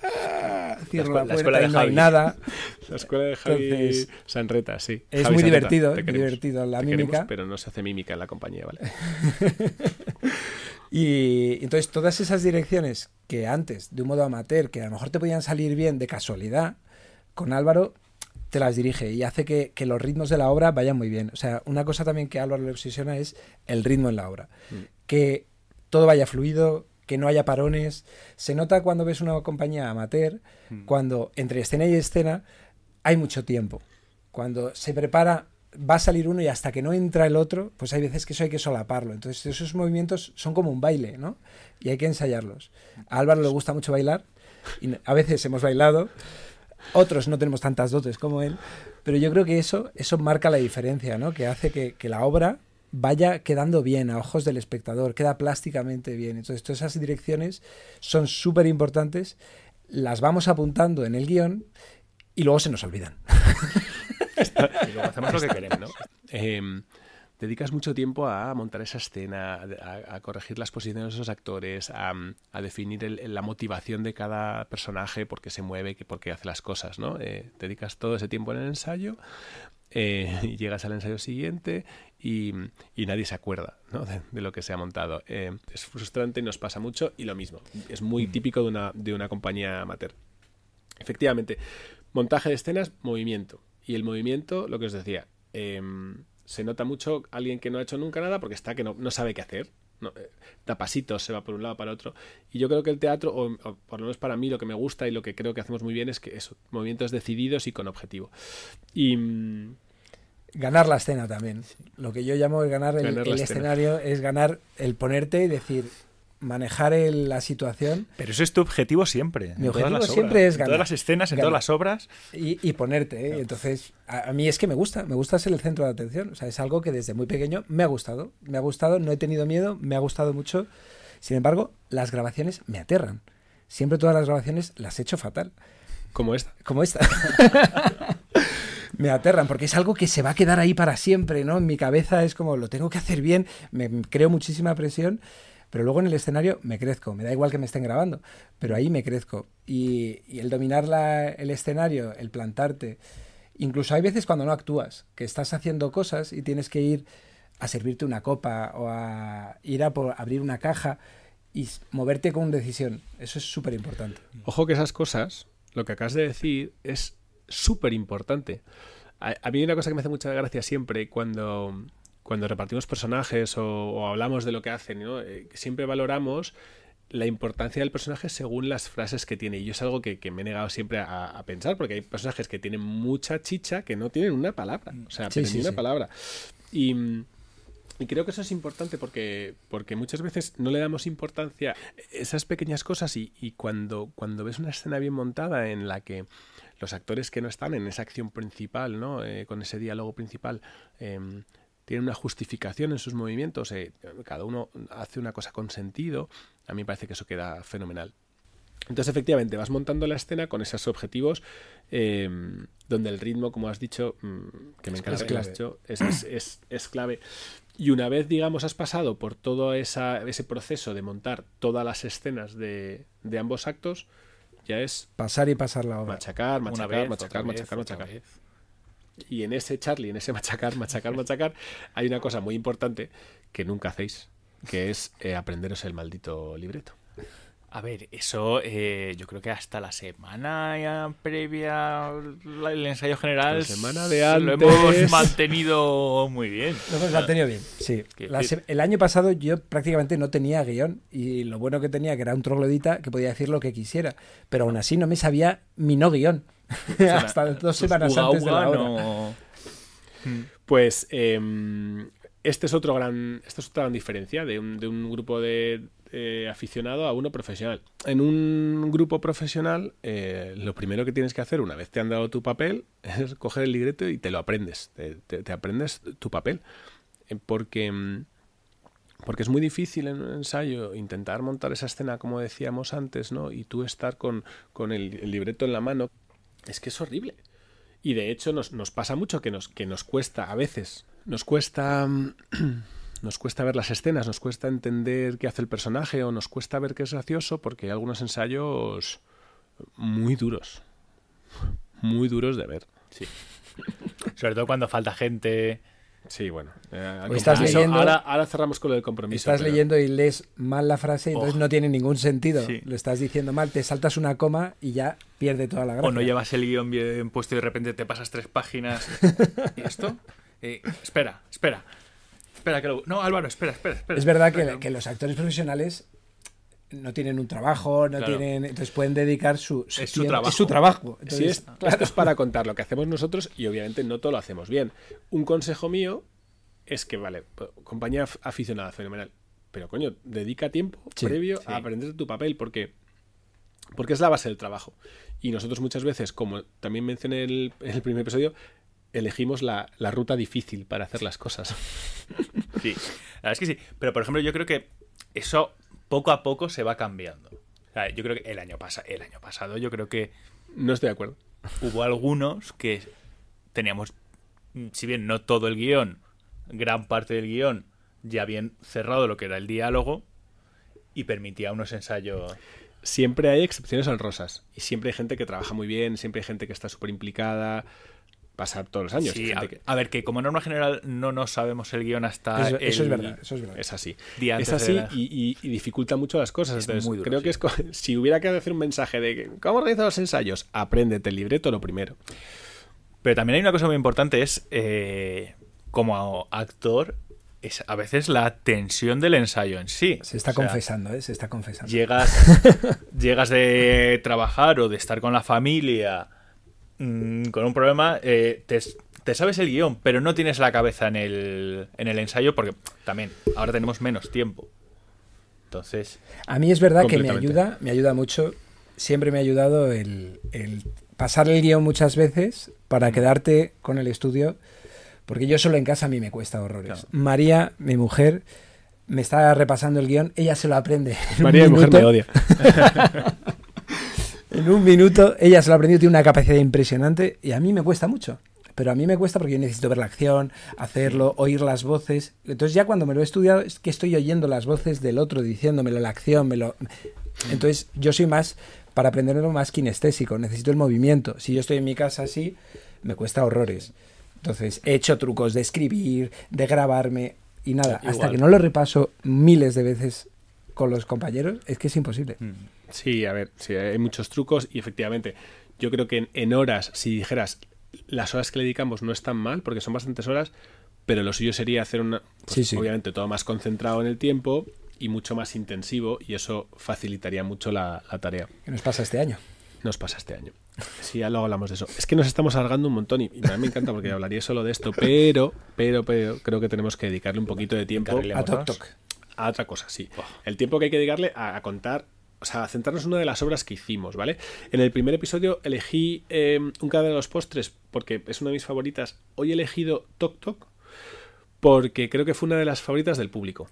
Cierro La la, escuela- la escuela puerta de y no hay nada. La escuela de Javi Entonces, Sanreta, sí. es Javi muy Sanreta, divertido, muy queremos. divertido la Te queremos, mímica. pero no se hace mímica en la compañía, ¿vale? Y entonces todas esas direcciones que antes, de un modo amateur, que a lo mejor te podían salir bien de casualidad, con Álvaro te las dirige y hace que, que los ritmos de la obra vayan muy bien. O sea, una cosa también que a Álvaro le obsesiona es el ritmo en la obra. Que todo vaya fluido, que no haya parones. Se nota cuando ves una compañía amateur, cuando entre escena y escena hay mucho tiempo. Cuando se prepara, va a salir uno y hasta que no entra el otro, pues hay veces que eso hay que solaparlo. Entonces esos movimientos son como un baile, ¿no? Y hay que ensayarlos. A Álvaro le gusta mucho bailar y a veces hemos bailado. Otros no tenemos tantas dotes como él, pero yo creo que eso, eso marca la diferencia, ¿no? Que hace que, que la obra vaya quedando bien a ojos del espectador, queda plásticamente bien. Entonces, todas esas direcciones son súper importantes, las vamos apuntando en el guion y luego se nos olvidan. Y luego hacemos lo que queremos, ¿no? Eh, dedicas mucho tiempo a montar esa escena, a, a corregir las posiciones de esos actores, a, a definir el- la motivación de cada personaje, por qué se mueve, por qué hace las cosas, ¿no? Eh, dedicas todo ese tiempo en el ensayo eh, y llegas al ensayo siguiente y, y nadie se acuerda ¿no? de, de lo que se ha montado. Eh, es frustrante y nos pasa mucho y lo mismo. Es muy típico de una, de una compañía amateur. Efectivamente, montaje de escenas, movimiento. Y el movimiento, lo que os decía, em, se nota mucho alguien que no ha hecho nunca nada porque está que no, no sabe qué hacer. No, eh, da pasitos, se va por un lado para otro. Y yo creo que el teatro, o, o por lo menos para mí, lo que me gusta y lo que creo que hacemos muy bien es que eso, movimientos decididos y con objetivo. Y mm, Ganar la escena también. Lo que yo llamo el ganar el, Ganar escena. escenario es ganar el ponerte y decir, manejar el- la situación Pero ese es tu objetivo siempre. Mi en todas objetivo las siempre obras. es En ganar. todas las escenas, en todas las obras. y, y ponerte. ¿eh? Entonces, a, a mí es que me gusta, me gusta ser el centro de atención. O sea, es algo que desde muy pequeño me ha gustado. Me ha gustado, no he tenido miedo, me ha gustado mucho. Sin embargo, las grabaciones me aterran. Siempre todas las grabaciones las he hecho fatal. como esta. Como esta. me aterran porque es algo que se va a quedar ahí para siempre, ¿no? En mi cabeza es como, lo tengo que hacer bien, me creo muchísima presión, pero luego en el escenario me crezco, me da igual que me estén grabando, pero ahí me crezco. Y, el dominar la- el escenario, el plantarte, incluso hay veces cuando no actúas, que estás haciendo cosas y tienes que ir a servirte una copa o a ir a por abrir una caja y moverte con decisión. Eso es súper importante. Ojo que esas cosas, lo que acabas de decir, es súper importante. A, a mí hay una cosa que me hace mucha gracia siempre cuando, cuando repartimos personajes o, o hablamos de lo que hacen, ¿no? Eh, siempre valoramos la importancia del personaje según las frases que tiene. Y yo es algo que, que me he negado siempre a, a pensar, porque hay personajes que tienen mucha chicha que no tienen una palabra. O sea, Sí, pero sí, ni una sí. palabra. Y, y creo que eso es importante porque, porque muchas veces no le damos importancia a esas pequeñas cosas y, y cuando, cuando ves una escena bien montada en la que los actores que no están en esa acción principal, ¿no? Eh, con ese diálogo principal, em, tienen una justificación en sus movimientos, eh, cada uno hace una cosa con sentido, a mí me parece que eso queda fenomenal. Entonces, efectivamente, vas montando la escena con esos objetivos, eh, donde el ritmo, como has dicho, mm, que me encanta Es que lo has clave. dicho, es, es- es- es clave. Y una vez, digamos, has pasado por todo esa- ese proceso de montar todas las escenas de, de ambos actos, ya es Pasar y pasar la obra. machacar, machacar, vez, machacar, vez, machacar, machacar. Y en ese Charlie, en ese machacar, machacar, machacar, hay una cosa muy importante que nunca hacéis, que es eh, aprenderos el maldito libreto. A ver, eso eh, yo creo que hasta la semana ya previa al el ensayo general La semana de lo antes. hemos mantenido muy bien. Lo hemos mantenido bien, sí. La el año pasado yo prácticamente no tenía guion y lo bueno que tenía que era un troglodita que podía decir lo que quisiera, pero aún así no me sabía mi no guion hasta dos semanas Uga, antes de la hora. no- Pues em, este es otro gran, esta es otra gran diferencia de un, de un grupo de eh, aficionado a uno profesional. En un grupo profesional, eh, lo primero que tienes que hacer una vez te han dado tu papel es coger el libreto y te lo aprendes. Te, te- te aprendes tu papel. Eh, porque, mm, porque es muy difícil en un ensayo intentar montar esa escena, como decíamos antes, ¿no? Y tú estar con, con el, el libreto en la mano. Es que es horrible. Y de hecho nos, nos pasa mucho que nos, que nos cuesta, a veces, nos cuesta mm, nos cuesta ver las escenas, nos cuesta entender qué hace el personaje o nos cuesta ver qué es gracioso porque hay algunos ensayos muy duros. Muy duros de ver. Sí. Sobre todo cuando falta gente. Sí, bueno. eh, estás leyendo- ahora, ahora cerramos con lo del compromiso. Estás pero- leyendo y lees mal la frase y entonces Oh. no tiene ningún sentido. Sí. Lo estás diciendo mal, te saltas una coma y ya pierde toda la gracia. O no llevas el guion bien puesto y de repente te pasas tres páginas. ¿Y esto? Eh, espera, espera. Espera, que lo... No, Álvaro, espera, espera, espera. Es verdad que los actores profesionales no tienen un trabajo, no Claro. tienen, entonces pueden dedicar su, su Es su tiempo- trabajo. es su trabajo. Si Entonces, es, esto es para contar lo que hacemos nosotros y obviamente no todo lo hacemos bien. Un consejo mío es que, vale, p- compañía af- aficionada, fenomenal. Pero coño, dedica tiempo Sí, previo sí. a aprender tu papel porque, porque es la base del trabajo. Y nosotros muchas veces, como también mencioné en el, en el primer episodio, elegimos la, la ruta difícil para hacer las cosas. Sí, la verdad es que sí. Pero, por ejemplo, yo creo que eso poco a poco se va cambiando. O sea, yo creo que el año, pasa... el año pasado, yo creo que No estoy de acuerdo. hubo algunos que teníamos, si bien no todo el guion, gran parte del guion ya bien cerrado lo que era el diálogo y permitía unos ensayos. Siempre hay excepciones honrosas y siempre hay gente que trabaja muy bien, siempre hay gente que está súper implicada. Pasa todos los años. Sí, a, gente que- a ver, que como norma general no nos sabemos el guion hasta. Eso- eso es el- verdad, eso es verdad. Es así. Es así y, y- y dificulta mucho las cosas. Es Entonces, muy duro, creo sí. que es co- si hubiera que hacer un mensaje de que, cómo organizar los ensayos, apréndete el libreto lo primero. Pero también hay una cosa muy importante: es eh, como actor, es a veces la tensión del ensayo en sí. se está O sea, confesando, ¿eh? Se está confesando. Llegas, llegas de trabajar o de estar con la familia mm, con un problema, eh, te, te sabes el guion, pero no tienes la cabeza en el, en el ensayo porque también ahora tenemos menos tiempo. Entonces, A mí es verdad que me ayuda, me ayuda mucho. Siempre me ha ayudado el, el pasar el guion muchas veces para quedarte con el estudio, porque yo solo en casa a mí me cuesta horrores. Claro. María, mi mujer, me está repasando el guion, ella se lo aprende. María, mi mujer, me odia. En un minuto, ella se lo ha aprendido, tiene una capacidad impresionante y a mí me cuesta mucho. Pero a mí me cuesta porque yo necesito ver la acción, hacerlo, oír las voces. Entonces ya cuando me lo he estudiado es que estoy oyendo las voces del otro diciéndomelo, la acción, me lo... Entonces yo soy más, para aprenderlo más kinestésico, necesito el movimiento. Si yo estoy en mi casa así, me cuesta horrores. Entonces he hecho trucos de escribir, de grabarme y nada, hasta que no lo repaso miles de veces con los compañeros, es que es imposible. Sí, a ver, sí, hay muchos trucos y efectivamente, yo creo que en, en horas, si dijeras, las horas que le dedicamos no están mal, porque son bastantes horas, pero lo suyo sería hacer una, pues, Sí, sí. obviamente todo más concentrado en el tiempo y mucho más intensivo y eso facilitaría mucho la, la tarea. ¿Qué nos pasa este año? Nos pasa este año. Sí, ya luego hablamos de eso. Es que nos estamos alargando un montón y, y a mí me encanta porque hablaría solo de esto, pero, pero, pero creo que tenemos que dedicarle un poquito de tiempo. A Toc Vámonos. Toc. a otra cosa, sí. El tiempo que hay que dedicarle a, a contar, o sea, centrarnos en una de las obras que hicimos, ¿vale? En el primer episodio elegí eh, un cada de los postres porque es una de mis favoritas. Hoy he elegido Tok Tok porque creo que fue una de las favoritas del público.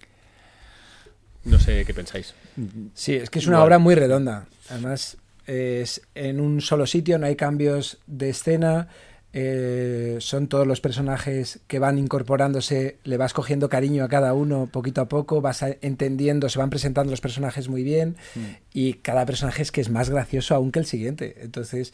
No sé qué pensáis. Sí, es que es una Igual. obra muy redonda. Además, es en un solo sitio, no hay cambios de escena. Eh, son todos los personajes que van incorporándose, le vas cogiendo cariño a cada uno poquito a poco, vas a- entendiendo, se van presentando los personajes muy bien y cada personaje es que es más gracioso aún que el siguiente. Entonces,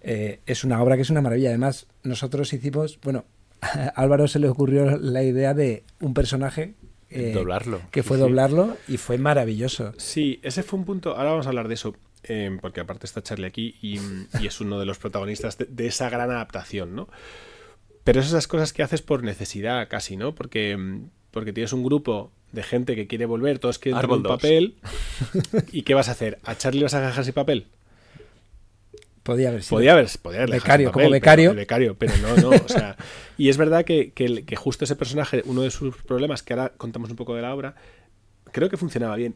eh, es una obra que es una maravilla. Además, nosotros hicimos, bueno, a Álvaro se le ocurrió la idea de un personaje eh, Doblarlo. que fue Sí, sí. doblarlo y fue maravilloso. Sí, ese fue un punto. Ahora vamos a hablar de eso. Eh, porque aparte está Charlie aquí y, y es uno de los protagonistas de, de esa gran adaptación, ¿no? Pero es esas cosas que haces por necesidad casi, ¿no? Porque, mm, porque tienes un grupo de gente que quiere volver, todos quieren Árbol un papel. ¿Y qué vas a hacer? ¿A Charlie vas a dejar sin papel? Podía haber sido. Podía haber, podía haber Becario, sin como papel, becario. pero- becario, pero no, no. O sea, y es verdad que, que que justo ese personaje, uno de sus problemas, que ahora contamos un poco de la obra, creo que funcionaba bien.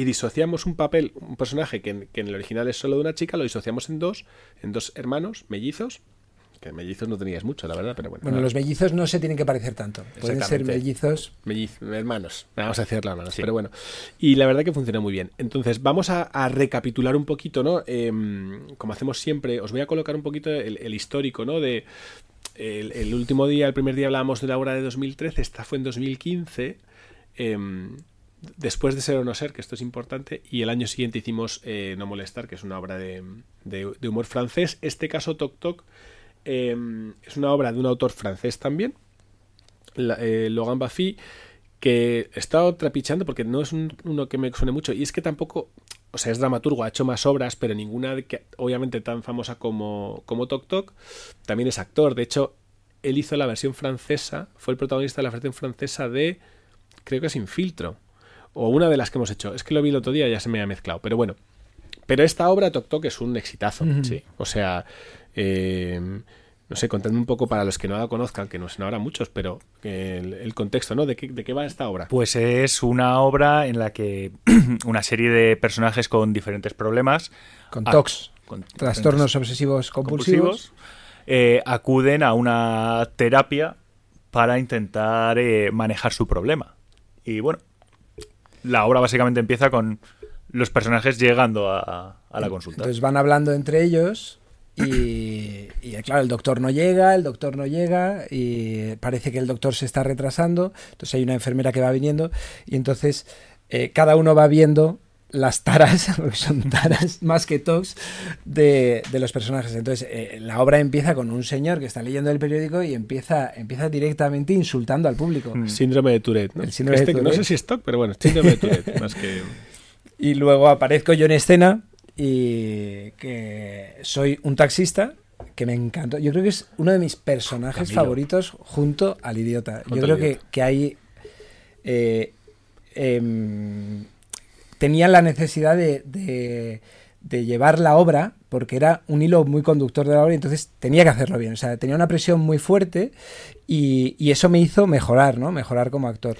Y disociamos un papel, un personaje que en, que en el original es solo de una chica, lo disociamos en dos, en dos hermanos, mellizos, que mellizos no tenías mucho, la verdad, pero bueno. Bueno, los mellizos no se tienen que parecer tanto. Pueden ser mellizos. Melliz- hermanos, vamos a decirlo hermanos, pero bueno. Y la verdad que funcionó muy bien. Entonces, vamos a, a recapitular un poquito, ¿no? Em, como hacemos siempre, os voy a colocar un poquito el, el histórico, ¿no? De el, el último día, el primer día hablábamos de la obra de 2013, esta fue en 2015. em, después de ser o no ser, que esto es importante, y el año siguiente hicimos eh, No molestar, que es una obra de, humor francés. Este caso, Toc Toc, em, es una obra de un autor francés también, la- eh, Logan Baffy, que he estado trapichando porque no es un- uno que me suene mucho, y es que tampoco, o sea, es dramaturgo, ha hecho más obras, pero ninguna obviamente tan famosa como, como Toc Toc, también es actor, de hecho, él hizo la versión francesa, fue el protagonista de la versión francesa de, creo que es Infiltro, o una de las que hemos hecho, es que lo vi el otro día, ya se me ha mezclado, pero bueno, pero esta obra Toc Toc es un exitazo, sí, o sea, eh, no sé, contadme un poco para los que no la conozcan, que no son ahora muchos, pero eh, el, el contexto, ¿no? ¿De qué, ¿De qué va esta obra? Pues es una obra en la que una serie de personajes con diferentes problemas, Con TOCs, con trastornos obsesivos compulsivos. eh, acuden a una terapia para intentar eh, manejar su problema. Y bueno, la obra básicamente empieza con los personajes llegando a, a la consulta. Entonces van hablando entre ellos y, y, claro, el doctor no llega, el doctor no llega y parece que el doctor se está retrasando. Entonces hay una enfermera que va viniendo y entonces eh, cada uno va viendo las taras, porque son taras más que tocs, de, de los personajes. Entonces eh, la obra empieza con un señor que está leyendo el periódico y empieza, empieza directamente insultando al público. Mm. Síndrome de Tourette, ¿no? El síndrome de Este, No sé si es TOC, pero bueno, síndrome de Tourette, más que... Y luego aparezco yo en escena y que soy un taxista que me encantó. Yo creo que es uno de mis personajes Camilo. favoritos junto al idiota. Junto yo creo que, idiota. que ahí eh, em, tenían la necesidad de, de- de llevar la obra porque era un hilo muy conductor de la obra y entonces tenía que hacerlo bien. O sea, tenía una presión muy fuerte y, y eso me hizo mejorar, ¿no? Mejorar como actor.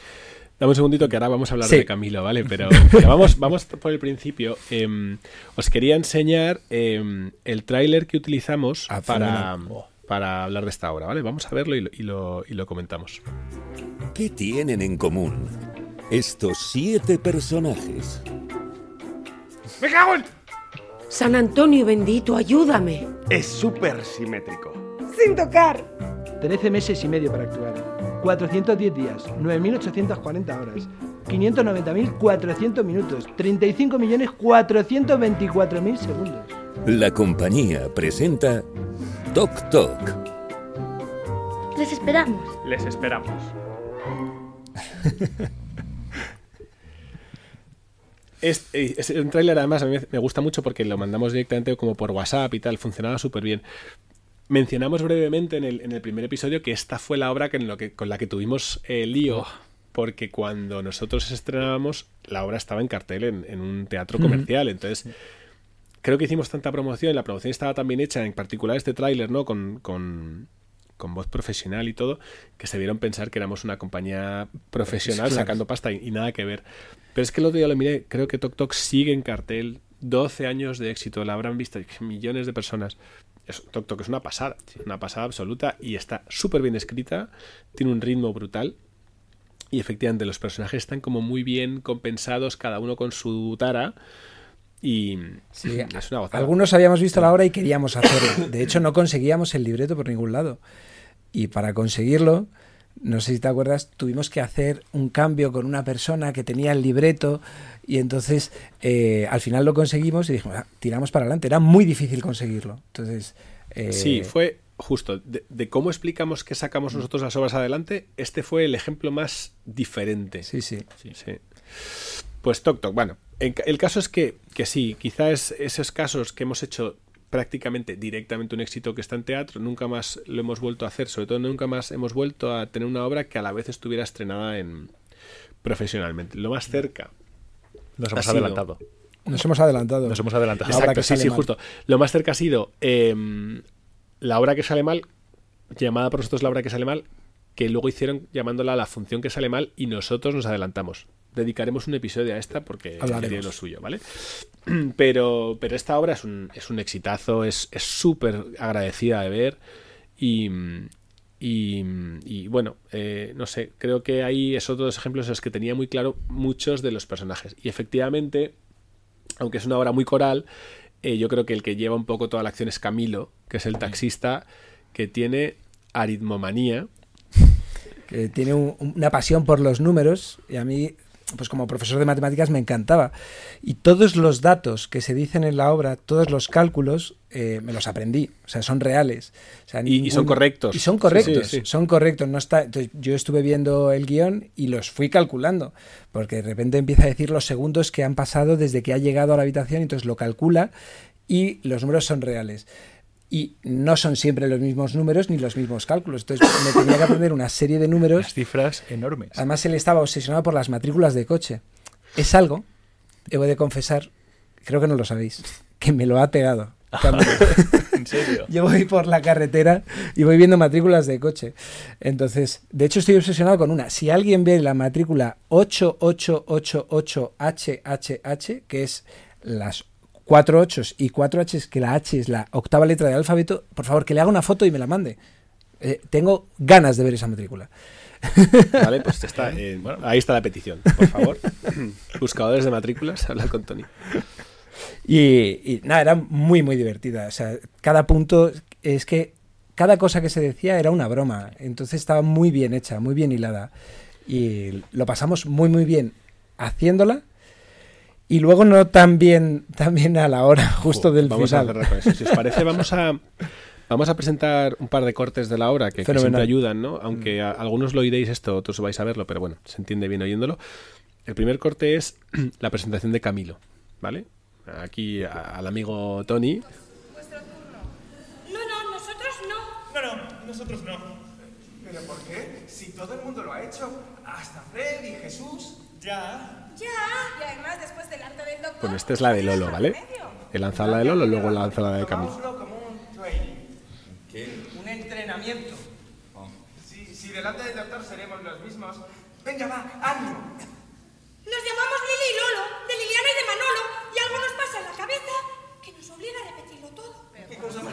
Dame un segundito que ahora vamos a hablar Sí. de Camilo, ¿vale? Pero, pero vamos, vamos por el principio. Em, os quería enseñar em, el tráiler que utilizamos Ah, para, fenomenal. para hablar de esta obra, ¿vale? Vamos a verlo y lo, y lo, y lo comentamos. ¿Qué tienen en común estos siete personajes? ¡Me cago en! San Antonio bendito, ayúdame. Es súper simétrico. Sin tocar. 13 meses y medio para actuar. 410 días, 9.840 horas, 590.400 minutos, 35.424.000 segundos. La compañía presenta Toc Toc. Les esperamos. Les esperamos. Es, eh, es un tráiler, además, a mí me gusta mucho porque lo mandamos directamente como por WhatsApp y tal, funcionaba súper bien. Mencionamos brevemente en el, en el primer episodio que esta fue la obra que, en lo que, con la que tuvimos el lío, porque cuando nosotros estrenábamos, la obra estaba en cartel en, en un teatro comercial, entonces creo que hicimos tanta promoción, la promoción estaba tan bien hecha, en particular este tráiler, ¿no? Con, con, con voz profesional y todo, que se vieron pensar que éramos una compañía profesional Claro. sacando pasta y, y nada que ver. Pero es que el otro día lo miré, creo que Tok Tok sigue en cartel, 12 años de éxito, la habrán visto millones de personas. Es, Tok Tok es una pasada, una pasada absoluta y está súper bien escrita, tiene un ritmo brutal. Y efectivamente, los personajes están como muy bien compensados, cada uno con su tara. Y Sí, es una gozada. Algunos habíamos visto la obra y queríamos hacerlo. De hecho, no conseguíamos el libreto por ningún lado. Y para conseguirlo, no sé si te acuerdas, tuvimos que hacer un cambio con una persona que tenía el libreto y entonces eh, al final lo conseguimos y dijimos, "Ah, tiramos para adelante. Era muy difícil conseguirlo. Entonces, eh, Sí, fue justo. De, de cómo explicamos que sacamos nosotros las obras adelante, este fue el ejemplo más diferente. Sí, sí. Sí. Pues Tok Tok, bueno, el caso es que, que sí, quizás esos casos que hemos hecho prácticamente directamente un éxito que está en teatro, nunca más lo hemos vuelto a hacer, sobre todo nunca más hemos vuelto a tener una obra que a la vez estuviera estrenada en profesionalmente. Lo más cerca. Nos hemos adelantado. Nos hemos adelantado. Nos hemos adelantado. La obra Exacto, que sí, sí, mal. justo. Lo más cerca ha sido em, la obra que sale mal, llamada por nosotros la obra que sale mal, que luego hicieron llamándola la función que sale mal y nosotros nos adelantamos. Dedicaremos un episodio a esta porque tiene lo suyo, ¿vale? Pero, pero esta obra es un, es un exitazo, es es súper agradecida de ver y, y, y, bueno, eh, no sé, creo que ahí es otro de los ejemplos en los que tenía muy claro muchos de los personajes. Y efectivamente, aunque es una obra muy coral, eh, yo creo que el que lleva un poco toda la acción es Camilo, que es el taxista que tiene aritmomanía. que tiene un- una pasión por los números y a mí, pues como profesor de matemáticas me encantaba. Y todos los datos que se dicen en la obra, todos los cálculos, eh, me los aprendí, o sea, son reales. O sea, Y- y son correctos. Y son Sí, correctos, sí, sí. son correctos. No está, entonces, yo estuve viendo el guion y los fui calculando, porque de repente empieza a decir los segundos que han pasado desde que ha llegado a la habitación, entonces lo calcula y los números son reales. Y no son siempre los mismos números ni los mismos cálculos. Entonces me tenía que aprender una serie de números. Las cifras enormes. Además, él estaba obsesionado por las matrículas de coche. Es algo, he de confesar, creo que no lo sabéis, que me lo ha pegado. ¿En serio? yo voy por la carretera y voy viendo matrículas de coche. Entonces, de hecho, estoy obsesionado con una. Si alguien ve la matrícula 8888HHH, que es las cuatro ochos y cuatro Hs, que la H es la octava letra del alfabeto, por favor, que le haga una foto y me la mande. Eh, tengo ganas de ver esa matrícula. Vale, pues está, eh, ahí está la petición. Por favor, buscadores de matrículas, hablar con Tony. Y, y nada, era muy, muy divertida. O sea, cada punto es que cada cosa que se decía era una broma. Entonces estaba muy bien hecha, muy bien hilada. Y lo pasamos muy, muy bien haciéndola. Y luego no tan bien, tan bien a la hora justo del vamos final. a cerrar con eso. Si os parece, vamos a, vamos a presentar un par de cortes de la obra que, que siempre ayudan, ¿no? Aunque a- algunos lo oiréis esto, otros vais a verlo, pero bueno, se entiende bien oyéndolo. El primer corte es la presentación de Camilo, ¿vale? Aquí a- al amigo Tony. No, no, nosotros no. No, no, nosotros no. ¿Pero por qué? Si todo el mundo lo ha hecho. Hasta Fred y Jesús. Ya. Ya. Y además, después del arte del doctor. Bueno, esta es la de Lolo, ¿vale? He lanzado la de Lolo, luego lanzo la de Camilo. Como un training. Un entrenamiento. Si, si delante del doctor seremos los mismos. Venga, va, ánimo. Nos llamamos Lili y Lolo, de Liliana y de Manolo, y algo nos pasa en la cabeza que nos obliga a repetirlo todo.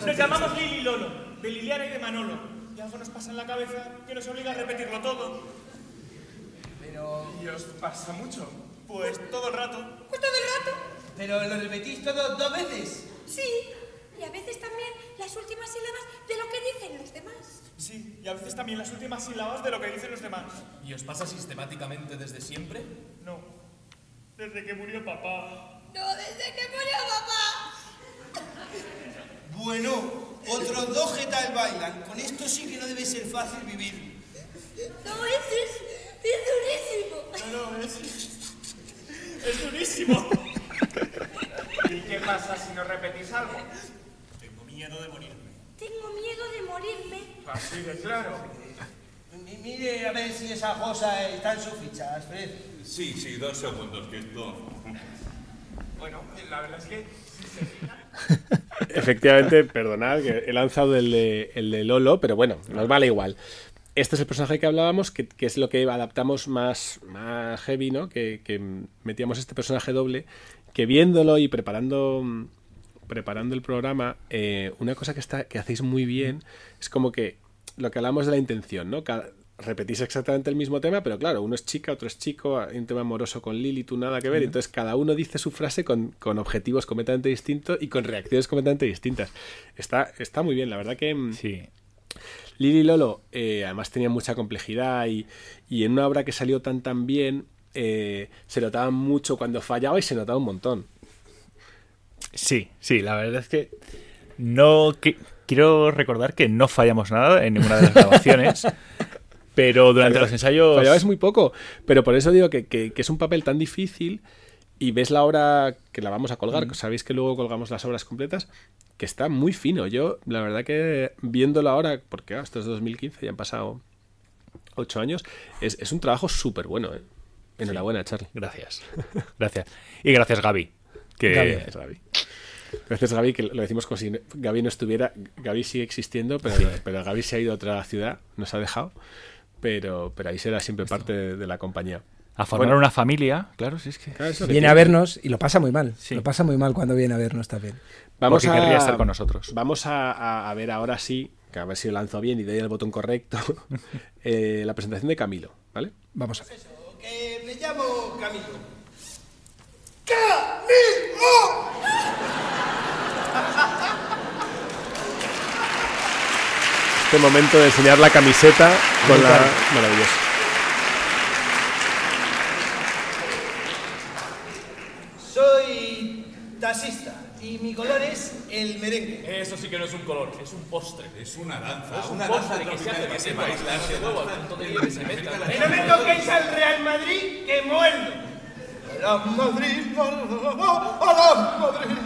Nos llamamos Lili y Lolo, de Liliana y de Manolo. Y algo nos pasa en la cabeza que nos obliga a repetirlo todo. Pero. ¿Y os pasa mucho? Pues todo el rato. Pues todo el rato. ¿Pero lo repetís todo dos veces? Sí. Y a veces también las últimas sílabas de lo que dicen los demás. Sí, y a veces también las últimas sílabas de lo que dicen los demás. ¿Y os pasa sistemáticamente desde siempre? No. Desde que murió papá. No, desde que murió papá. Bueno, otros dos que tal bailan. Con esto sí que no debe ser fácil vivir. No, es, es durísimo. No, no, es. Es durísimo. ¿Y qué pasa si no repetís algo? Tengo miedo de morirme. Tengo miedo de morirme. Así de claro. Mi- Mire a ver si esa cosa está en su ficha, Fred. Sí, sí, dos segundos, que esto... Bueno, la verdad es que. Efectivamente, perdonad, que he lanzado el de, el de Lolo, pero bueno, nos vale igual. Este es el personaje que hablábamos, que, que es lo que adaptamos más, más heavy, ¿no? Que, que metíamos este personaje doble, que viéndolo y preparando, preparando el programa, eh, una cosa que, está, que hacéis muy bien es como que lo que hablamos de la intención, ¿no? Cada- repetís exactamente el mismo tema, pero claro, uno es chica, otro es chico, hay un tema amoroso con Lili, tú nada que ver, entonces cada uno dice su frase con, con objetivos completamente distintos y con reacciones completamente distintas. Está, está muy bien, la verdad que... mm, Lili y Lolo eh, además tenía mucha complejidad y, y en una obra que salió tan tan bien eh, se notaba mucho cuando fallaba y se notaba un montón. Sí, sí, la verdad es que no qui- quiero recordar que no fallamos nada en ninguna de las grabaciones, pero durante los ensayos Fallabas muy poco, pero por eso digo que, que- que es un papel tan difícil y ves la obra que la vamos a colgar, Mm. sabéis que luego colgamos las obras completas, que está muy fino. Yo, la verdad que viéndolo ahora, porque esto es 2015, ya han pasado ocho años, es, es un trabajo súper bueno. ¿eh? Enhorabuena, Charlie. Gracias. Gracias. Y gracias, Gaby. Que... Gaby, gracias, Gaby. Gracias, Gaby, que lo decimos como si Gaby no estuviera. Gaby sigue existiendo, pero, pero Gaby se ha ido a otra ciudad, nos ha dejado. Pero, pero ahí será siempre parte de, de la compañía. A formar Bueno, una familia, claro, sí es que... claro, es que Viene a vernos y lo pasa muy mal. Lo pasa muy mal cuando viene a vernos también. Vamos Porque a, querría estar con nosotros. Vamos a, a- a ver ahora sí, que a ver si lo lanzo bien y doy el botón correcto, eh, la presentación de Camilo, ¿vale? Vamos a ver. Que me llamo Camilo. este momento de enseñar la camiseta con la... Brutal. Maravilloso. Soy taxista y mi color es el merengue. Eso sí que no es un color, es un postre. Es una danza, Es un una postre danza que se hace tropical que se batiendo baila, las se de huevo danza. al punto de que se. Y no me toquéis al Real Madrid, que muerdo. A la Madrid, la, la Madrid.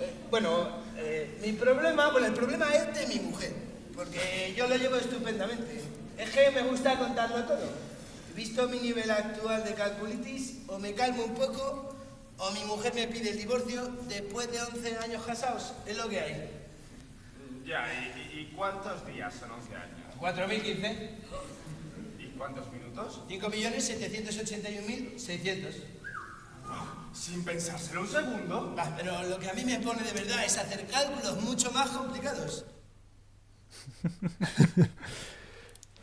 Eh, bueno, eh, mi problema, bueno, el problema es de mi mujer, porque yo lo llevo estupendamente. Es que me gusta contarlo todo. Visto mi nivel actual de calculitis, o me calmo un poco, o mi mujer me pide el divorcio después de 11 años casados. Es lo que hay. Ya, ¿y, y cuántos días son 11 años? 4.015. ¿Y cuántos minutos? 5.781.600. Sin pensárselo un segundo. Va, pero lo que a mí me pone de verdad es hacer cálculos mucho más complicados.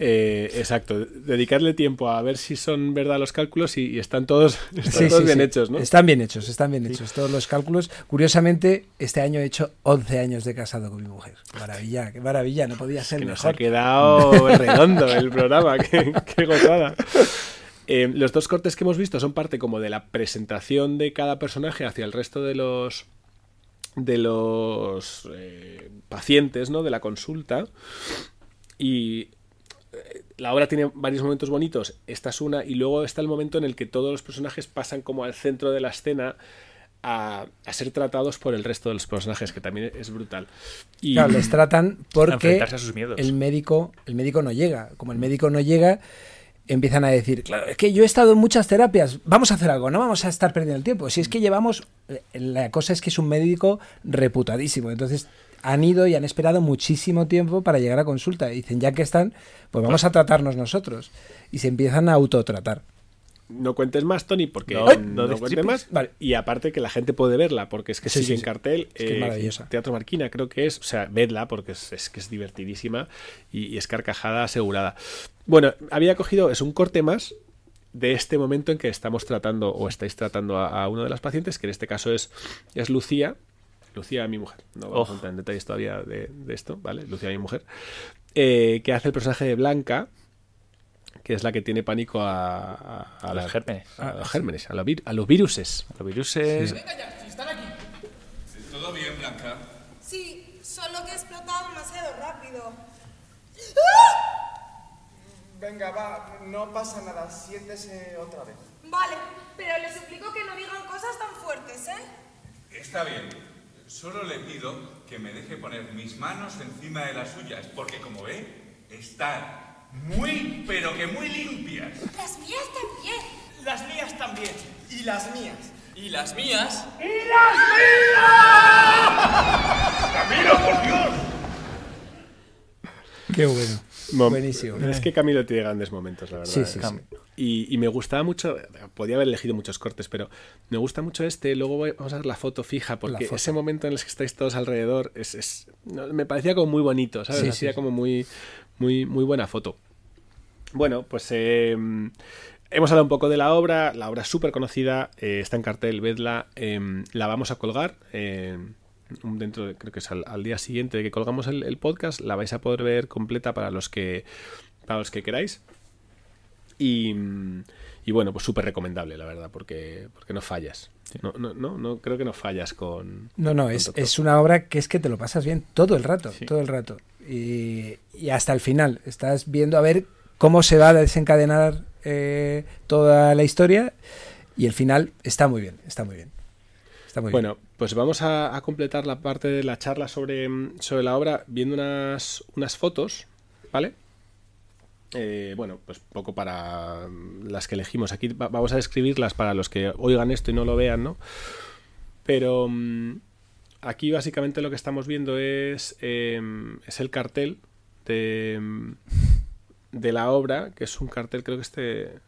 Eh, exacto, dedicarle tiempo a ver si son verdad los cálculos y, y están todos, están Sí, todos sí, bien sí. hechos, ¿no? Están bien hechos, están bien hechos todos los cálculos. Curiosamente, este año he hecho 11 años de casado con mi mujer. Maravilla, qué maravilla, no podía ser que nos mejor. ha quedado redondo el programa, qué, qué gozada. Eh, los dos cortes que hemos visto son parte como de la presentación de cada personaje hacia el resto de los de los eh, pacientes, ¿no? De la consulta. Y la obra tiene varios momentos bonitos. Esta es una. Y luego está el momento en el que todos los personajes pasan como al centro de la escena a, a ser tratados por el resto de los personajes, que también es brutal. Y, Claro, les tratan porque enfrentarse a sus miedos. el médico, el médico no llega. Como el médico no llega, empiezan a decir, claro, es que yo he estado en muchas terapias, vamos a hacer algo, no vamos a estar perdiendo el tiempo. Si es que llevamos, eh, la cosa es que es un médico reputadísimo, entonces han ido y han esperado muchísimo tiempo para llegar a consulta. Y dicen, ya que están, pues vamos a tratarnos nosotros. Y se empiezan a autotratar. No cuentes más, Tony, porque No, no, no cuentes más. Vale. Y aparte que la gente puede verla, porque es que Sí, sigue sí, en sí. cartel. Es que es maravillosa. Teatro Marquina creo que es. O sea, vedla porque es, es que es divertidísima y, y es carcajada asegurada. Bueno, había cogido, es un corte más de este momento en que estamos tratando o estáis tratando a, a uno de las pacientes, que en este caso es, es Lucía. Lucía, mi mujer. No vamos Oh. a entrar en detalles todavía de, de esto, ¿vale? Lucía, mi mujer. eh, que hace el personaje de Blanca, que es la que tiene pánico a, a, A los la- gérmenes. A los gérmenes, a, los vir- a los viruses. A los viruses. Venga ya, si están aquí. ¿Todo bien, Blanca? Sí, solo que he explotado demasiado rápido. Venga, va, no pasa nada, siéntese otra vez. Vale, pero les suplico que no digan cosas tan fuertes, ¿eh? Está bien. Solo le pido que me deje poner mis manos encima de las suyas, porque como ve, están muy, pero que muy limpias. Las mías también. Las mías también. Y las mías. ¿Y las mías? ¡Camilo, por Dios! Qué bueno. Mom, Buenísimo. Es que Camilo tiene grandes momentos, la verdad. Sí, sí, Es- sí. Y, y me gustaba mucho, podía haber elegido muchos cortes, pero me gusta mucho este. Luego voy- vamos a ver la foto fija, porque foto. ese momento en el que estáis todos alrededor es, es- no, me parecía como muy bonito, ¿sabes? Sí, sí, Hacía sí. como muy, muy, muy buena foto. Bueno, pues eh, hemos hablado un poco de la obra. La obra es súper conocida, eh, está en cartel, vedla. eh, la vamos a colgar. eh, un- dentro de- creo que es al, al día siguiente de que colgamos el, el podcast, la vais a poder ver completa para los que para los que queráis. Y, y bueno, pues súper recomendable, la verdad, porque, porque no fallas. No, no, no, no creo que no fallas con. No, no, con es, es una obra que es que te lo pasas bien todo el rato, todo el rato. Y, y hasta el final. Estás viendo a ver cómo se va a desencadenar eh, toda la historia. Y el final está muy bien, está muy bien. Bueno, pues vamos a, completar la parte de la charla sobre, sobre la obra viendo unas, unas fotos, ¿vale? Eh, bueno, pues poco para mm, las que elegimos. Aquí va- vamos a describirlas para los que oigan esto y no lo vean, ¿no? Pero mm, aquí básicamente lo que estamos viendo es, eh, es el cartel de, mm, de la obra, que es un cartel, creo que este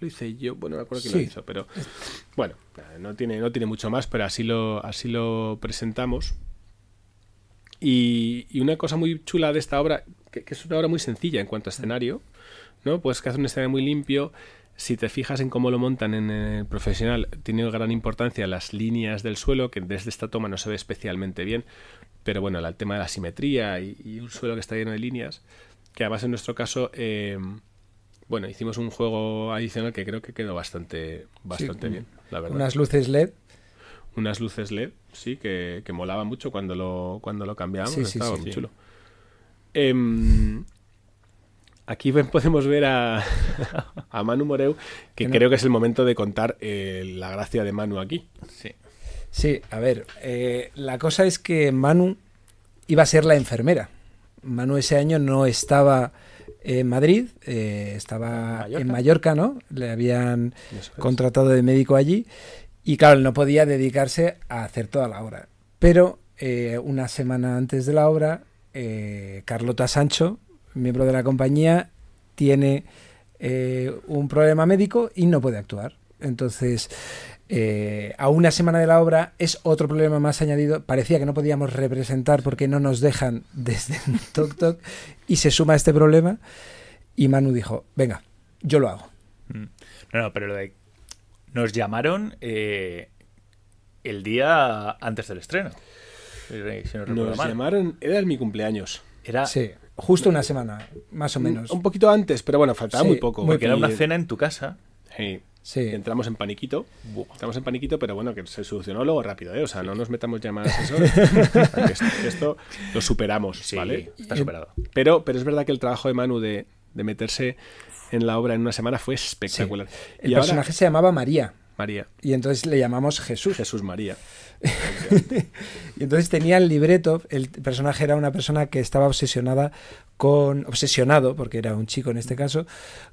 lo hice yo, bueno, no me acuerdo quién lo hizo, pero bueno, no tiene, no tiene mucho más, pero así lo, así lo presentamos. Y, y una cosa muy chula de esta obra, que, que es una obra muy sencilla en cuanto a escenario, ¿no? Pues que hace un escenario muy limpio. Si te fijas en cómo lo montan en el profesional, tiene gran importancia las líneas del suelo, que desde esta toma no se ve especialmente bien, pero bueno, el tema de la simetría y, y un suelo que está lleno de líneas, que además en nuestro caso, eh, bueno, hicimos un juego adicional que creo que quedó bastante, bastante Sí, bien, la verdad. Unas luces LED. Unas luces LED, sí, que, que molaba mucho cuando lo, cuando lo cambiábamos, Sí, estaba sí. muy Sí. chulo. Em, aquí podemos ver a, a Manu Moreu, que Que no- creo que es el momento de contar eh, la gracia de Manu aquí. Sí. Sí, a ver, eh, la cosa es que Manu iba a ser la enfermera. Manu ese año no estaba en Madrid, eh, estaba en Mallorca, ¿no? Le habían es. contratado de médico allí y claro, él no podía dedicarse a hacer toda la obra. Pero eh, una semana antes de la obra, eh, Carlota Sancho, miembro de la compañía, tiene un problema médico y no puede actuar. Entonces, eh, a una semana de la obra es otro problema más añadido. Parecía que no podíamos representar porque no nos dejan desde Tok Tok y se suma este problema. Y Manu dijo, venga, yo lo hago. Mm. No, no, pero lo de... Nos llamaron eh, el día antes del estreno. Si no Nos mal. llamaron, era mi cumpleaños. Era Sí, justo una semana, más o menos. Un poquito antes, pero bueno, faltaba Sí, muy poco. porque era una cena en tu casa. Sí. Sí. Entramos en paniquito. Entramos en paniquito, pero bueno, que se solucionó luego rápido, ¿eh? O sea, no nos metamos ya más eso. esto, lo superamos, Sí, ¿vale? está superado. Pero, pero es verdad que el trabajo de Manu de, de meterse en la obra en una semana fue espectacular. El Y ahora- personaje se llamaba María María. y entonces le llamamos Jesús. Jesús María. Y entonces tenía el libreto, el personaje era una persona que estaba obsesionada con, obsesionado, porque era un chico en este caso,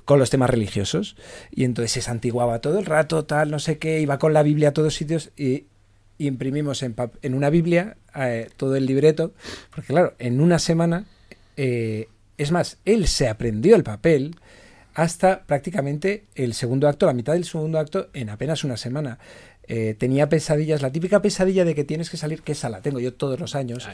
con los temas religiosos. Y entonces se santiguaba todo el rato, tal, no sé qué, iba con la Biblia a todos sitios y imprimimos en una Biblia eh, todo el libreto, porque claro, en una semana, eh, es más, él se aprendió el papel hasta prácticamente el segundo acto, la mitad del segundo acto, en apenas una semana. Eh, tenía pesadillas, la típica pesadilla de que tienes que salir, que esa la tengo yo todos los años,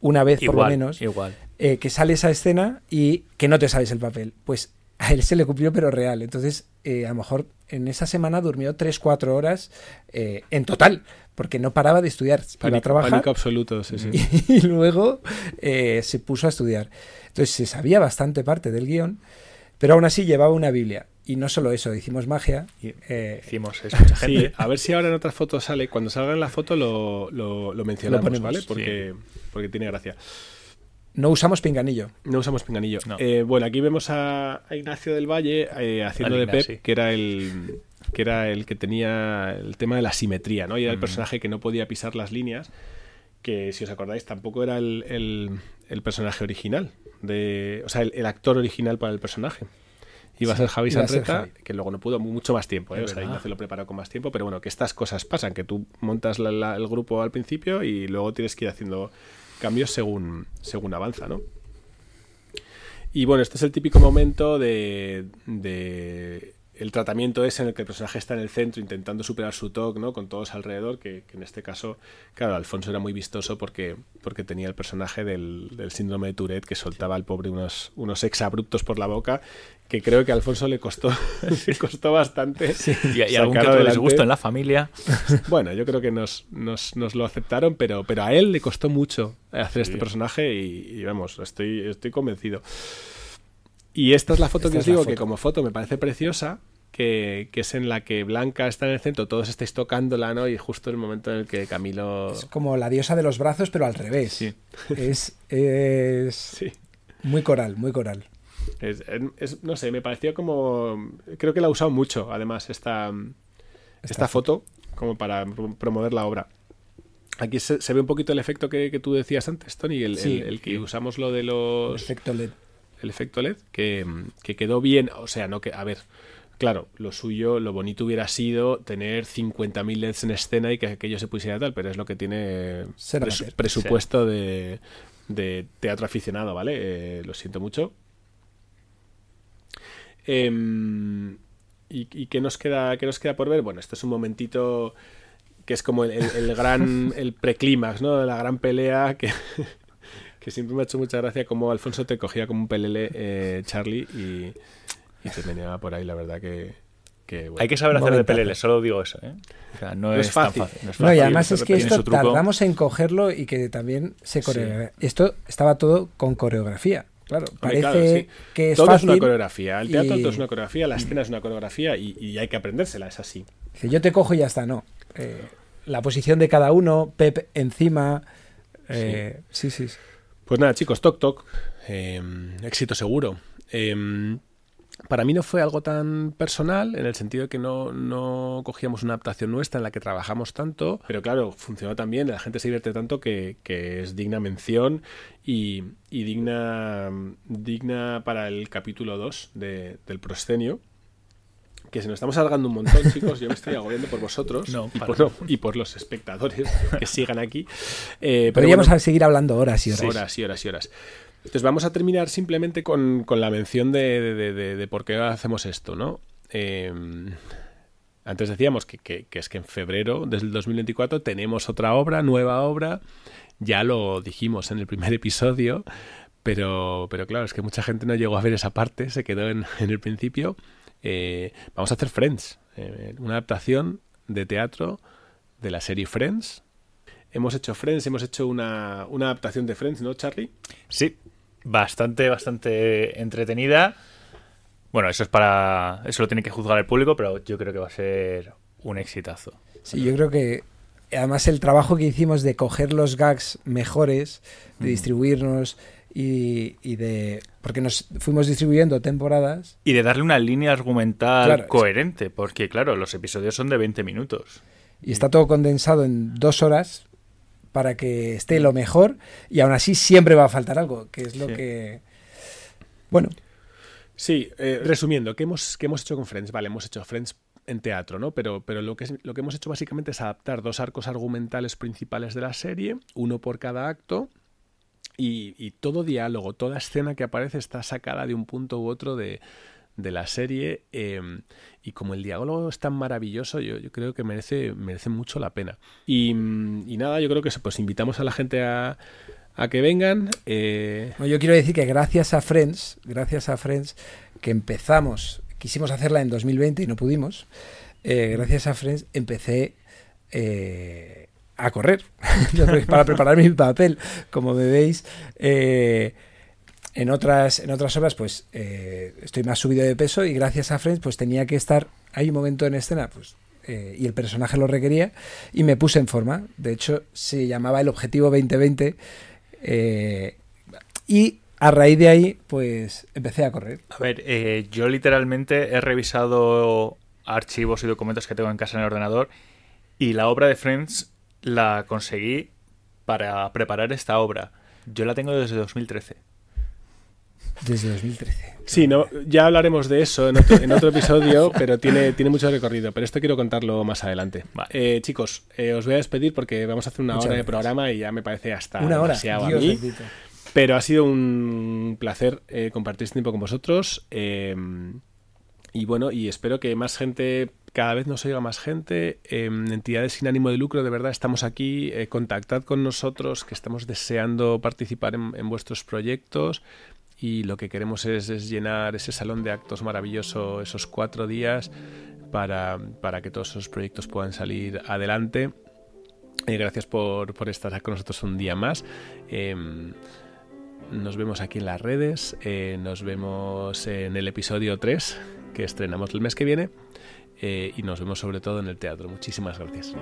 una vez por lo menos, igual. eh, que sale esa escena y que no te sabes el papel. Pues a él se le cumplió, pero real. Entonces, eh, a lo mejor en esa semana durmió 3-4 horas eh, en total, porque no paraba de estudiar. Iba a Pánico, trabajar pánico absoluto, sí, sí. y, luego eh, se puso a estudiar. Entonces se sabía bastante parte del guion, pero aún así llevaba una Biblia. Y no solo eso, hicimos magia. eh, Hicimos eso, mucha Sí, gente. a ver si ahora en otras fotos sale. Cuando salga en la foto lo, lo, lo mencionamos, Lo ponemos, ¿vale? sí. Porque, porque tiene gracia. no usamos pinganillo. No usamos pinganillo. No. Eh, bueno, aquí vemos a, a Ignacio del Valle eh, haciendo de Pep, que era el que era el que tenía el tema de la simetría, ¿no? Y era el Mm. personaje que no podía pisar las líneas, que si os acordáis tampoco era el, el- el personaje original, de, o sea, el, el actor original para el personaje. Iba a ser Javi Sanreta, que luego no pudo mucho más tiempo, ¿eh? O sea. Ignacio lo preparó con más tiempo, pero bueno, que estas cosas pasan, que tú montas la- la- el grupo al principio y luego tienes que ir haciendo cambios según, según avanza, ¿no? Y bueno, este es el típico momento de, de- el tratamiento es en el que el personaje está en el centro intentando superar su TOC, ¿no? Con todos alrededor, que, que en este caso, claro, Alfonso era muy vistoso porque, porque tenía el personaje del, del síndrome de Tourette que soltaba al pobre unos, unos exabruptos por la boca, que creo que a Alfonso le costó, le costó bastante. Y, y algún que otro disgusto en la familia. Bueno, yo creo que nos, nos, nos lo aceptaron, pero, pero a él le costó mucho hacer este personaje y, y vamos, estoy, estoy convencido. Y esta es la foto Esta que os digo que como foto me parece preciosa, que, que es en la que Blanca está en el centro, todos estáis tocándola, ¿no? Y justo el momento en el que Camilo... Es como la diosa de los brazos, pero al revés. Sí. Es, es Sí. muy coral, muy coral. Es, es- no sé, me pareció como... Creo que la ha usado mucho, además, esta, esta, foto, como para pro- promover la obra. Aquí se, se ve un poquito el efecto que, que tú decías antes, Tony, el, Sí. el- el que usamos lo de los... Efecto LED. El efecto LED, que, que quedó bien, o sea, no que, a ver, claro, lo suyo, lo bonito hubiera sido tener 50.000 LEDs en escena y que aquello se pusiera tal, pero es lo que tiene presu- presupuesto de, de teatro aficionado, ¿vale? Eh, lo siento mucho. Em, ¿y, y qué nos queda qué nos queda por ver? Bueno, esto es un momentito que es como el, el- el gran el preclímax, ¿no? La gran pelea que, que siempre me ha hecho mucha gracia como Alfonso te cogía como un pelele eh, Charlie y, y te meneaba por ahí, la verdad que, que, bueno, Hay que saber hacer de pelele, solo digo eso. ¿eh? O sea, no, No es, es tan fácil. fácil. No, es No, y fácil, además es que esto tardamos en cogerlo y que también se coreografía. Esto estaba todo con coreografía. Claro, parece claro, sí. que es todo fácil. es una coreografía. El teatro y- todo es una coreografía, la escena es una coreografía y, y hay que aprendérsela, es así. Dice, yo te cojo y ya está, no. Eh, la posición de cada uno, Pep encima. eh, sí, sí. sí. Pues nada, chicos, toc toc. eh, éxito seguro. Eh, para mí no fue algo tan personal, en el sentido de que no, no cogíamos una adaptación nuestra en la que trabajamos tanto, pero claro, funcionó tan bien, la gente se divierte tanto que, es digna mención y, y digna, digna para el capítulo 2 de, del proscenio. Que se nos estamos alargando un montón, chicos. Yo me estoy agobiando por vosotros No, y, por, no, y por los espectadores que sigan aquí. Eh, Podríamos bueno, seguir hablando horas y horas. Horas y horas y horas. Entonces vamos a terminar simplemente con, con la mención de, de- de- de- de por qué hacemos esto, ¿no? Eh, antes decíamos que, que- que es que en febrero del 2024 tenemos otra obra, nueva obra. Ya lo dijimos en el primer episodio, pero, pero claro, es que mucha gente no llegó a ver esa parte, se quedó en, en el principio. Eh, vamos a hacer Friends, eh, una adaptación de teatro de la serie Friends. Hemos hecho Friends, hemos hecho una, una adaptación de Friends, ¿no, Charlie? Sí, bastante, bastante entretenida. Bueno, eso es para. Eso lo tiene que juzgar el público, pero yo creo que va a ser un exitazo. Sí, yo creo que además el trabajo que hicimos de coger los gags mejores, de Mm. Y, y de... Porque nos fuimos distribuyendo temporadas. Y de darle una línea argumental Claro, coherente, porque claro, los episodios son de 20 minutos. Y está todo condensado en dos horas para que esté lo mejor y aún así siempre va a faltar algo, que es lo Sí. que... Bueno, Sí, eh, resumiendo, ¿qué hemos, ¿qué hemos hecho con Friends? Vale, hemos hecho Friends en teatro, ¿no? Pero, pero lo, que es- lo que hemos hecho básicamente es adaptar dos arcos argumentales principales de la serie, uno por cada acto, y, todo diálogo, toda escena que aparece está sacada de un punto u otro de, de la serie. eh, y como el diálogo es tan maravilloso, yo, yo creo que merece, merece mucho la pena. Y, nada, yo creo que pues invitamos a la gente a, a que vengan. eh, yo quiero decir que gracias a Friends, gracias a Friends, que empezamos, quisimos hacerla en 2020 y no pudimos, eh, gracias a Friends empecé eh, a correr para preparar mi papel. Como me veis, eh, en otras, en otras obras, pues eh, estoy más subido de peso y gracias a Friends, pues tenía que estar, hay un momento en escena, pues eh, y el personaje lo requería y me puse en forma. De hecho, se llamaba el Objetivo 2020 eh, y a raíz de ahí, pues empecé a correr. A ver, yo literalmente he revisado archivos y documentos que tengo en casa en el ordenador y la obra de Friends la conseguí para preparar esta obra. Yo la tengo desde 2013. Desde 2013. Sí, no, ya hablaremos de eso en otro, en otro episodio, pero tiene, tiene mucho recorrido. Pero esto quiero contarlo más adelante. Eh, chicos, eh, os voy a despedir porque vamos a hacer una Muchas hora de programa y ya me parece hasta Una hora, demasiado Dios a mí. bendito. Pero ha sido un placer eh, compartir este tiempo con vosotros. eh, y bueno, y espero que más gente, cada vez nos oiga más gente. eh, entidades sin ánimo de lucro, de verdad, estamos aquí. eh, contactad con nosotros, que estamos deseando participar en, vuestros proyectos. Y lo que queremos es, es llenar ese salón de actos maravilloso esos cuatro días para, para que todos esos proyectos puedan salir adelante. Eh, gracias por, por estar con nosotros un día más. Em, nos vemos aquí en las redes, eh, nos vemos en el episodio 3 que estrenamos el mes que viene eh, y nos vemos sobre todo en el teatro. Muchísimas gracias.